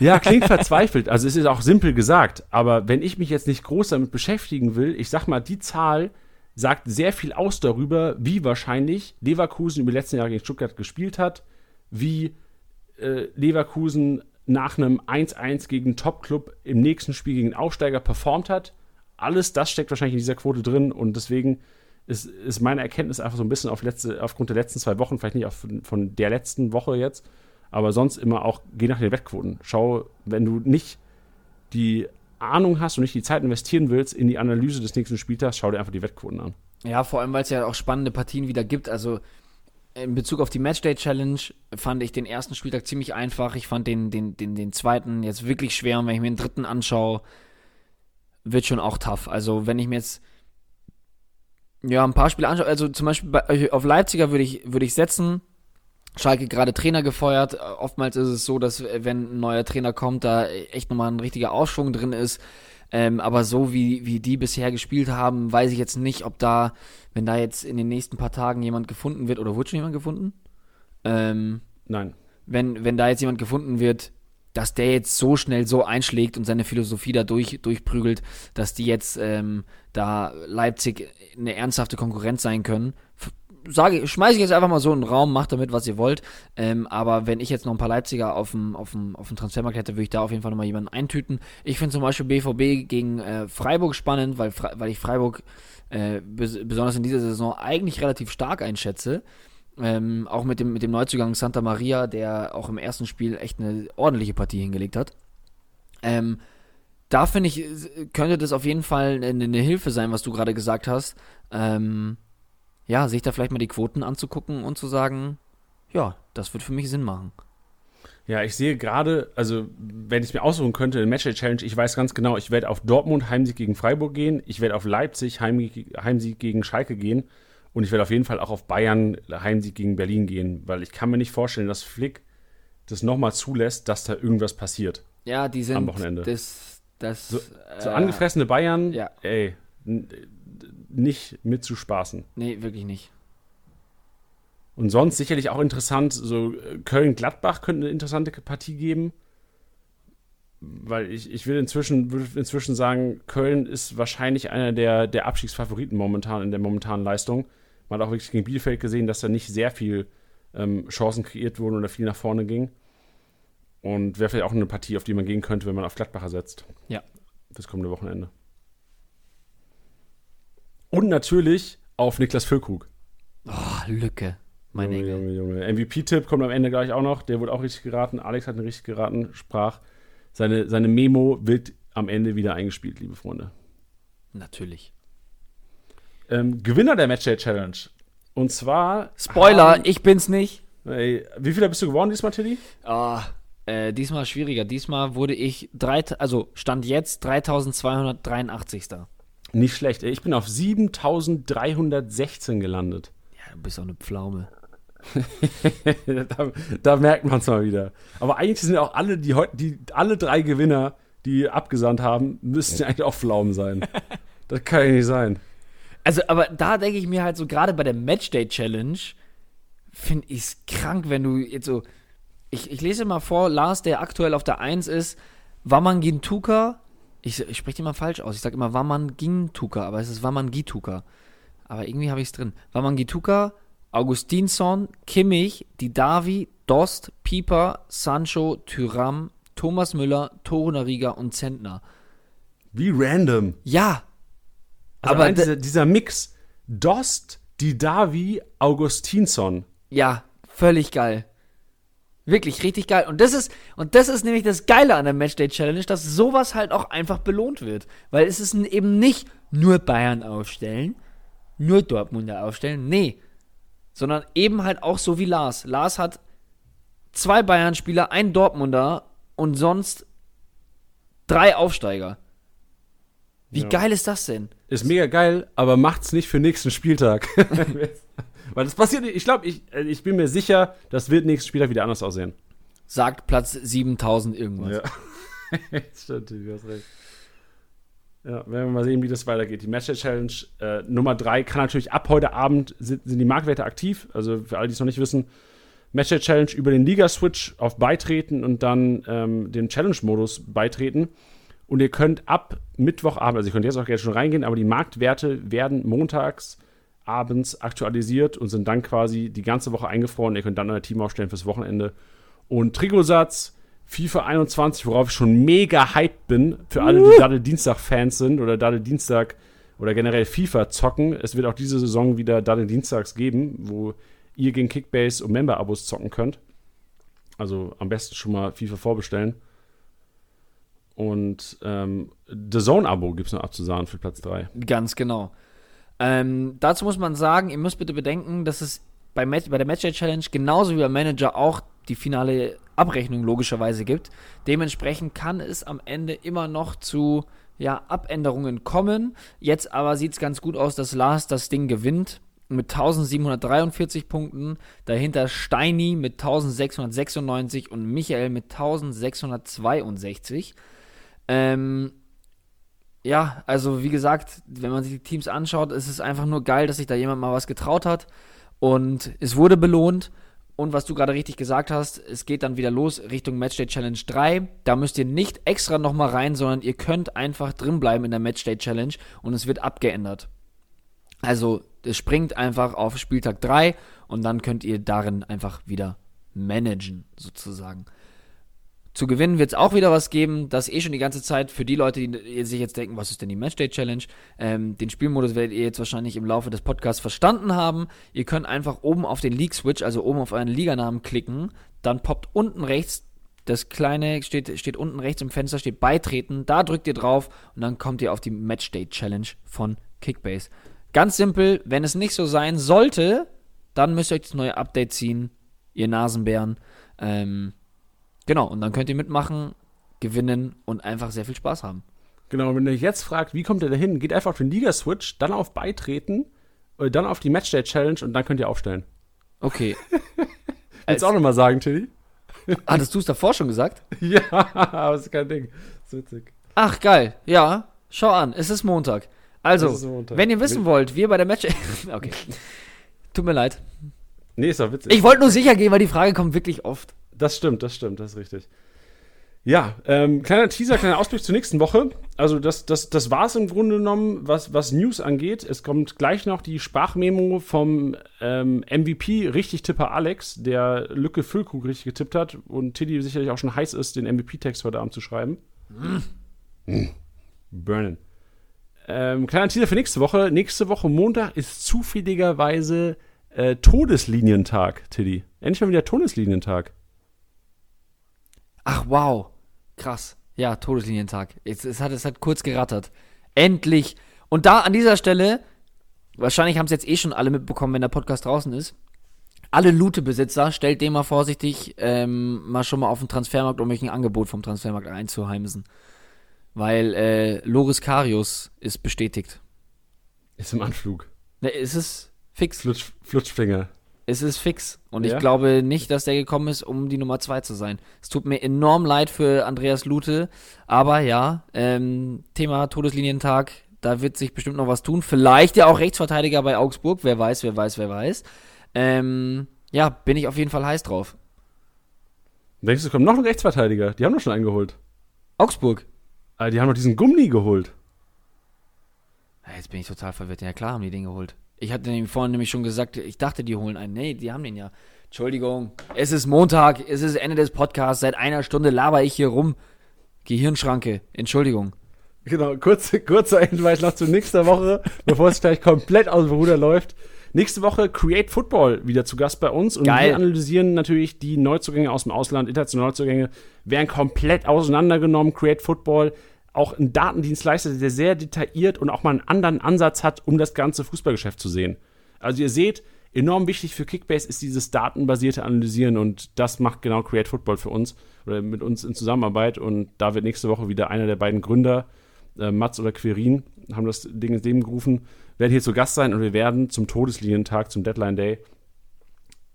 Ja, klingt verzweifelt. Also es ist auch simpel gesagt. Aber wenn ich mich jetzt nicht groß damit beschäftigen will, ich sag mal, die Zahl sagt sehr viel aus darüber, wie wahrscheinlich Leverkusen über die letzten Jahre gegen Stuttgart gespielt hat, wie äh, Leverkusen nach einem 1-1 gegen Top-Club im nächsten Spiel gegen Aufsteiger performt hat. Alles das steckt wahrscheinlich in dieser Quote drin und deswegen ist, ist meine Erkenntnis einfach so ein bisschen auf letzte, aufgrund der letzten zwei Wochen, vielleicht nicht auf, von der letzten Woche jetzt, aber sonst immer auch, geh nach den Wettquoten. Schau, wenn du nicht die Ahnung hast und nicht die Zeit investieren willst in die Analyse des nächsten Spieltags, schau dir einfach die Wettquoten an. Ja, vor allem, weil es ja auch spannende Partien wieder gibt. Also in Bezug auf die Matchday Challenge fand ich den ersten Spieltag ziemlich einfach. Ich fand den, den, den, den zweiten jetzt wirklich schwer. Und wenn ich mir den dritten anschaue, wird schon auch tough. Also wenn ich mir jetzt ja, ein paar Spiele anschauen. Also zum Beispiel bei, auf Leipziger würde ich, würde ich setzen. Schalke gerade Trainer gefeuert. Oftmals ist es so, dass wenn ein neuer Trainer kommt, da echt nochmal ein richtiger Aufschwung drin ist. Ähm, aber so wie, wie die bisher gespielt haben, weiß ich jetzt nicht, ob da, wenn da jetzt in den nächsten paar Tagen jemand gefunden wird, oder wurde schon jemand gefunden? Ähm, Nein. Wenn, wenn da jetzt jemand gefunden wird, dass der jetzt so schnell so einschlägt und seine Philosophie da durch, durchprügelt, dass die jetzt ähm, da Leipzig eine ernsthafte Konkurrenz sein können. Sage, schmeiße ich jetzt einfach mal so in den Raum, macht damit, was ihr wollt. Ähm, aber wenn ich jetzt noch ein paar Leipziger auf dem, auf dem, auf dem Transfermarkt hätte, würde ich da auf jeden Fall nochmal jemanden eintüten. Ich finde zum Beispiel BVB gegen äh, Freiburg spannend, weil, weil ich Freiburg äh, besonders in dieser Saison eigentlich relativ stark einschätze. Ähm, auch mit dem, mit dem Neuzugang Santa Maria, der auch im ersten Spiel echt eine ordentliche Partie hingelegt hat. Ähm, da finde ich, könnte das auf jeden Fall eine, eine Hilfe sein, was du gerade gesagt hast. Ähm, ja, sich da vielleicht mal die Quoten anzugucken und zu sagen, ja, das wird für mich Sinn machen. Ja, ich sehe gerade, also wenn ich es mir aussuchen könnte, in Matchday Challenge, ich weiß ganz genau, ich werde auf Dortmund Heimsieg gegen Freiburg gehen, ich werde auf Leipzig Heimsieg gegen Schalke gehen und ich werde auf jeden Fall auch auf Bayern Heimsieg gegen Berlin gehen, weil ich kann mir nicht vorstellen, dass Flick das nochmal zulässt, dass da irgendwas passiert. Ja, die sind Am Wochenende. Das, das, So, so äh, angefressene Bayern, ja. ey, nicht mit zu spaßen. Nee, wirklich nicht. Und sonst sicherlich auch interessant, so äh, Köln-Gladbach könnte eine interessante Partie geben. Weil ich, ich will inzwischen, würde inzwischen sagen, Köln ist wahrscheinlich einer der, der Abstiegsfavoriten momentan in der momentanen Leistung. Man hat auch wirklich gegen Bielefeld gesehen, dass da nicht sehr viel ähm, Chancen kreiert wurden oder viel nach vorne ging. Und wäre vielleicht auch eine Partie, auf die man gehen könnte, wenn man auf Gladbacher setzt. Ja. Fürs kommende Wochenende. Und natürlich auf Niklas Füllkrug. Oh, Lücke. Meine Junge, Engel. Junge, Junge. MVP-Tipp kommt am Ende gleich auch noch. Der wurde auch richtig geraten. Alex hat ihn richtig geraten, sprach. Seine, seine Memo wird am Ende wieder eingespielt, liebe Freunde. Natürlich. Ähm, Gewinner der Matchday Challenge. Und zwar. Spoiler, haben- ich bin's nicht. Ey, wie viel bist du geworden diesmal, Tilly? Ah, äh, diesmal schwieriger. Diesmal wurde ich, drei, also stand jetzt 3283. Ja, Nicht schlecht. Ey, Ich bin auf 7316 gelandet. du bist auch eine Pflaume. da, da merkt man es mal wieder. Aber eigentlich sind auch alle, die, die alle drei Gewinner, die abgesandt haben, müssten ja eigentlich auch Pflaumen sein. das kann ja nicht sein. Also, aber da denke ich mir halt so, gerade bei der Matchday Challenge, finde ich es krank, wenn du jetzt so. Ich, ich lese mal vor, Lars, der aktuell auf der 1 ist, Wamangintuka. Ich, ich spreche den mal falsch aus. Ich sage immer Wamangintuka, aber es ist Wamangituka. Aber irgendwie habe ich es drin. Wamangituka, Augustinsson, Kimmich, Didavi, Dost, Pieper, Sancho, Tyram, Thomas Müller, Torunariga und Zentner. Wie random. Ja, Also Aber dieser, dieser Mix Dost, Didavi, Augustinsson. Ja, völlig geil. Wirklich richtig geil. Und das ist, und das ist nämlich das Geile an der Matchday Challenge, dass sowas halt auch einfach belohnt wird. Weil es ist eben nicht nur Bayern aufstellen, nur Dortmunder aufstellen, nee. Sondern eben halt auch so wie Lars. Lars hat zwei Bayern-Spieler, ein Dortmunder und sonst drei Aufsteiger. Wie Ja. geil ist das denn? Ist mega geil, aber macht's nicht für nächsten Spieltag. Weil das passiert nicht. Ich glaube, ich, äh, ich bin mir sicher, das wird nächsten Spieltag wieder anders aussehen. Sagt Platz 7000 irgendwas. Ja. Stimmt, du hast recht. Ja, werden wir mal sehen, wie das weitergeht. Die Matchday Challenge äh, Nummer 3 kann natürlich ab heute Abend sind, sind die Marktwerte aktiv. Also für alle, die es noch nicht wissen, Matchday Challenge über den Liga-Switch auf Beitreten und dann ähm, den Challenge-Modus beitreten. Und ihr könnt ab Mittwochabend, also ihr könnt jetzt auch gerne schon reingehen, aber die Marktwerte werden montags abends aktualisiert und sind dann quasi die ganze Woche eingefroren. Ihr könnt dann euer Team aufstellen fürs Wochenende. Und Trikotsatz FIFA 21, worauf ich schon mega hyped bin, für alle, die Daddel Dienstag-Fans sind oder Daddel Dienstag oder generell FIFA zocken. Es wird auch diese Saison wieder Daddel Dienstags geben, wo ihr gegen Kickbase und Member-Abos zocken könnt. Also am besten schon mal FIFA vorbestellen. Und ähm, The Zone-Abo gibt es noch abzusagen für Platz 3. Ganz genau. Ähm, dazu muss man sagen, ihr müsst bitte bedenken, dass es bei, Match, bei der Matchday Challenge genauso wie beim Manager auch die finale Abrechnung logischerweise gibt. Dementsprechend kann es am Ende immer noch zu ja, Abänderungen kommen. Jetzt aber sieht es ganz gut aus, dass Lars das Ding gewinnt mit 1743 Punkten. Dahinter Steini mit 1696 und Michael mit 1662. Ähm, ja, also wie gesagt, wenn man sich die Teams anschaut, ist es einfach nur geil, dass sich da jemand mal was getraut hat. Und es wurde belohnt. Und was du gerade richtig gesagt hast, es geht dann wieder los Richtung Matchday Challenge 3. Da müsst ihr nicht extra nochmal rein, sondern ihr könnt einfach drin bleiben in der Matchday Challenge und es wird abgeändert. Also es springt einfach auf Spieltag 3 und dann könnt ihr darin einfach wieder managen, sozusagen. Zu gewinnen wird es auch wieder was geben, das eh schon die ganze Zeit für die Leute, die sich jetzt denken, was ist denn die Matchday Challenge? Ähm, den Spielmodus werdet ihr jetzt wahrscheinlich im Laufe des Podcasts verstanden haben. Ihr könnt einfach oben auf den League Switch, also oben auf euren Liganamen klicken, dann poppt unten rechts das kleine steht, steht unten rechts im Fenster, steht beitreten. Da drückt ihr drauf und dann kommt ihr auf die Matchday Challenge von Kickbase. Ganz simpel, wenn es nicht so sein sollte, dann müsst ihr euch das neue Update ziehen, ihr Nasenbären. Ähm, genau, und dann könnt ihr mitmachen, gewinnen und einfach sehr viel Spaß haben. Genau, wenn ihr euch jetzt fragt, wie kommt ihr da hin, geht einfach auf den Liga-Switch, dann auf Beitreten, äh, dann auf die Matchday Challenge und dann könnt ihr aufstellen. Okay. Willst du auch nochmal sagen, Tilly? Hattest du es davor schon gesagt? Ja, aber das ist kein Ding. Das ist witzig. Ach, geil. Ja, schau an, es ist Montag. Also, Es ist Montag. wenn ihr wissen wollt, wir bei der Match. okay. Tut mir leid. Nee, ist doch witzig. Ich wollte nur sicher gehen, weil die Frage kommt wirklich oft. Das stimmt, das stimmt, das ist richtig. Ja, ähm, kleiner Teaser, kleiner Ausblick zur nächsten Woche. Also das, das, das war es im Grunde genommen, was, was News angeht. Es kommt gleich noch die Sprachmemo vom ähm, MVP, richtig Tipper Alex, der Lücke Füllkrug richtig getippt hat und Tiddy sicherlich auch schon heiß ist, den MVP-Text heute Abend zu schreiben. Mm. Burnen. Ähm, kleiner Teaser für nächste Woche. Nächste Woche Montag ist zufälligerweise äh, Todeslinientag, Tiddy. Endlich mal wieder Todeslinientag. Ach, wow. Krass. Ja, Todeslinientag. Es, es, hat, es hat kurz gerattert. Endlich. Und da an dieser Stelle, wahrscheinlich haben es jetzt eh schon alle mitbekommen, wenn der Podcast draußen ist. Alle Lute-Besitzer, stellt dem mal vorsichtig ähm, mal schon mal auf den Transfermarkt, um euch ein Angebot vom Transfermarkt einzuheimsen. Weil äh, Loris Karius ist bestätigt. Ist im Anflug. Ne, es ist fix. Flutsch, Flutschfinger. Es ist fix. Und Ja? ich glaube nicht, dass der gekommen ist, um die Nummer 2 zu sein. Es tut mir enorm leid für Andreas Lute. Aber ja, ähm, Thema Todeslinientag, da wird sich bestimmt noch was tun. Vielleicht ja auch Rechtsverteidiger bei Augsburg. Wer weiß, wer weiß, wer weiß. Ähm, ja, bin ich auf jeden Fall heiß drauf. Denkst du, es kommt noch ein Rechtsverteidiger? Die haben doch schon einen geholt. Augsburg. Ah, die haben doch diesen Gummi geholt. Ja, Jetzt bin ich total verwirrt. Ja, klar haben die den geholt. Ich hatte nämlich vorhin nämlich schon gesagt, ich dachte, die holen einen. Nee, die haben den ja. Entschuldigung, es ist Montag, es ist Ende des Podcasts. Seit einer Stunde laber ich hier rum. Gehirnschranke. Entschuldigung. Genau, kurze, kurzer Hinweis noch zu nächster Woche, bevor es gleich komplett aus dem Ruder läuft. Nächste Woche Create Football wieder zu Gast bei uns und Geil. wir analysieren natürlich die Neuzugänge aus dem Ausland, internationale Neuzugänge, werden komplett auseinandergenommen. Create Football, auch ein Datendienstleister, der sehr detailliert und auch mal einen anderen Ansatz hat, um das ganze Fußballgeschäft zu sehen. Also ihr seht, enorm wichtig für Kickbase ist dieses datenbasierte Analysieren und das macht genau Create Football für uns oder mit uns in Zusammenarbeit und da wird nächste Woche wieder einer der beiden Gründer, äh, Mats oder Querin, haben das Ding ins Leben gerufen, werden hier zu Gast sein und wir werden zum Todeslinientag, zum Deadline Day,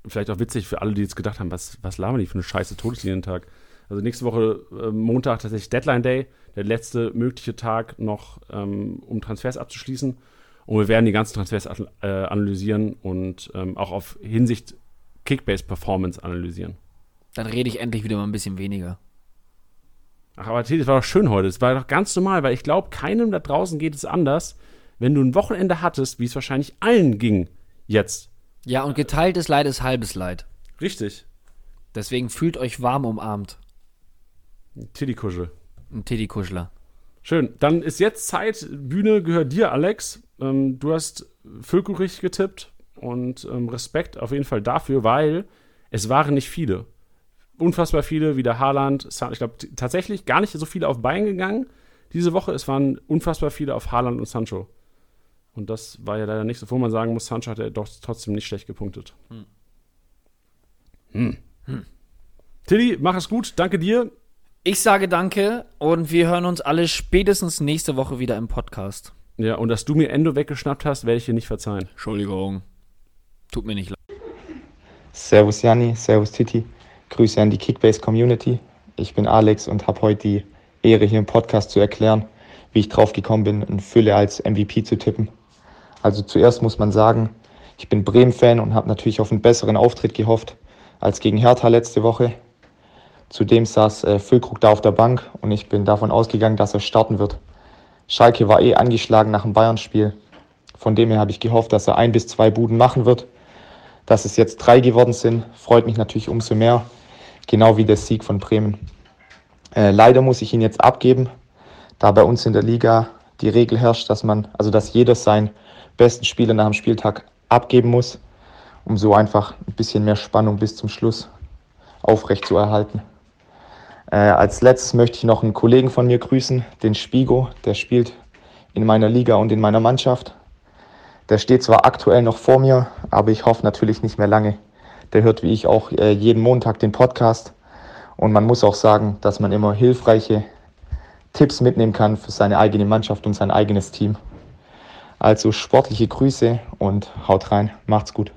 vielleicht auch witzig für alle, die jetzt gedacht haben, was, was labern die für eine scheiße Todeslinientag. Also nächste Woche äh, Montag tatsächlich Deadline Day, der letzte mögliche Tag noch, ähm, um Transfers abzuschließen. Und wir werden die ganzen Transfers äh, analysieren und ähm, auch auf Hinsicht Kickbase-Performance analysieren. Dann rede ich endlich wieder mal ein bisschen weniger. Ach, aber Teddy, das war doch schön heute. Es war doch ganz normal, weil ich glaube, keinem da draußen geht es anders, wenn du ein Wochenende hattest, wie es wahrscheinlich allen ging jetzt. Ja, und geteiltes Leid ist halbes Leid. Richtig. Deswegen fühlt euch warm umarmt. Teddy-Kuschel. Ein Teddy-Kuschler. Schön. Dann ist jetzt Zeit. Bühne gehört dir, Alex. Ähm, du hast richtig getippt und ähm, Respekt auf jeden Fall dafür, weil es waren nicht viele. Unfassbar viele, wie der Haaland. Ich glaube tatsächlich gar nicht so viele auf Bayern gegangen diese Woche. Es waren unfassbar viele auf Haaland und Sancho. Und das war ja leider nicht so, wo man sagen muss, Sancho hat ja doch trotzdem nicht schlecht gepunktet. Hm. Tilly, mach es gut. Danke dir. Ich sage danke und wir hören uns alle spätestens nächste Woche wieder im Podcast. Ja, und dass du mir Endo weggeschnappt hast, werde ich dir nicht verzeihen. Entschuldigung. Tut mir nicht leid. Servus Janni, Servus Titi. Grüße an die Kickbase Community. Ich bin Alex und habe heute die Ehre, hier im Podcast zu erklären, wie ich drauf gekommen bin, einen Fülle als MVP zu tippen. Also zuerst muss man sagen, ich bin Bremen-Fan und habe natürlich auf einen besseren Auftritt gehofft als gegen Hertha letzte Woche. Zudem saß äh, Füllkrug da auf der Bank und ich bin davon ausgegangen, dass er starten wird. Schalke war eh angeschlagen nach dem Bayern-Spiel. Von dem her habe ich gehofft, dass er ein bis zwei Buden machen wird. Dass es jetzt drei geworden sind, freut mich natürlich umso mehr. Genau wie der Sieg von Bremen. Äh, leider muss ich ihn jetzt abgeben, da bei uns in der Liga die Regel herrscht, dass man, also dass jeder seinen besten Spieler nach dem Spieltag abgeben muss, um so einfach ein bisschen mehr Spannung bis zum Schluss aufrecht zu erhalten. Äh, als letztes möchte ich noch einen Kollegen von mir grüßen, den Spigo. Der spielt in meiner Liga und in meiner Mannschaft. Der steht zwar aktuell noch vor mir, aber ich hoffe natürlich nicht mehr lange. Der hört wie ich auch äh, jeden Montag den Podcast. Und man muss auch sagen, dass man immer hilfreiche Tipps mitnehmen kann für seine eigene Mannschaft und sein eigenes Team. Also sportliche Grüße und haut rein. Macht's gut.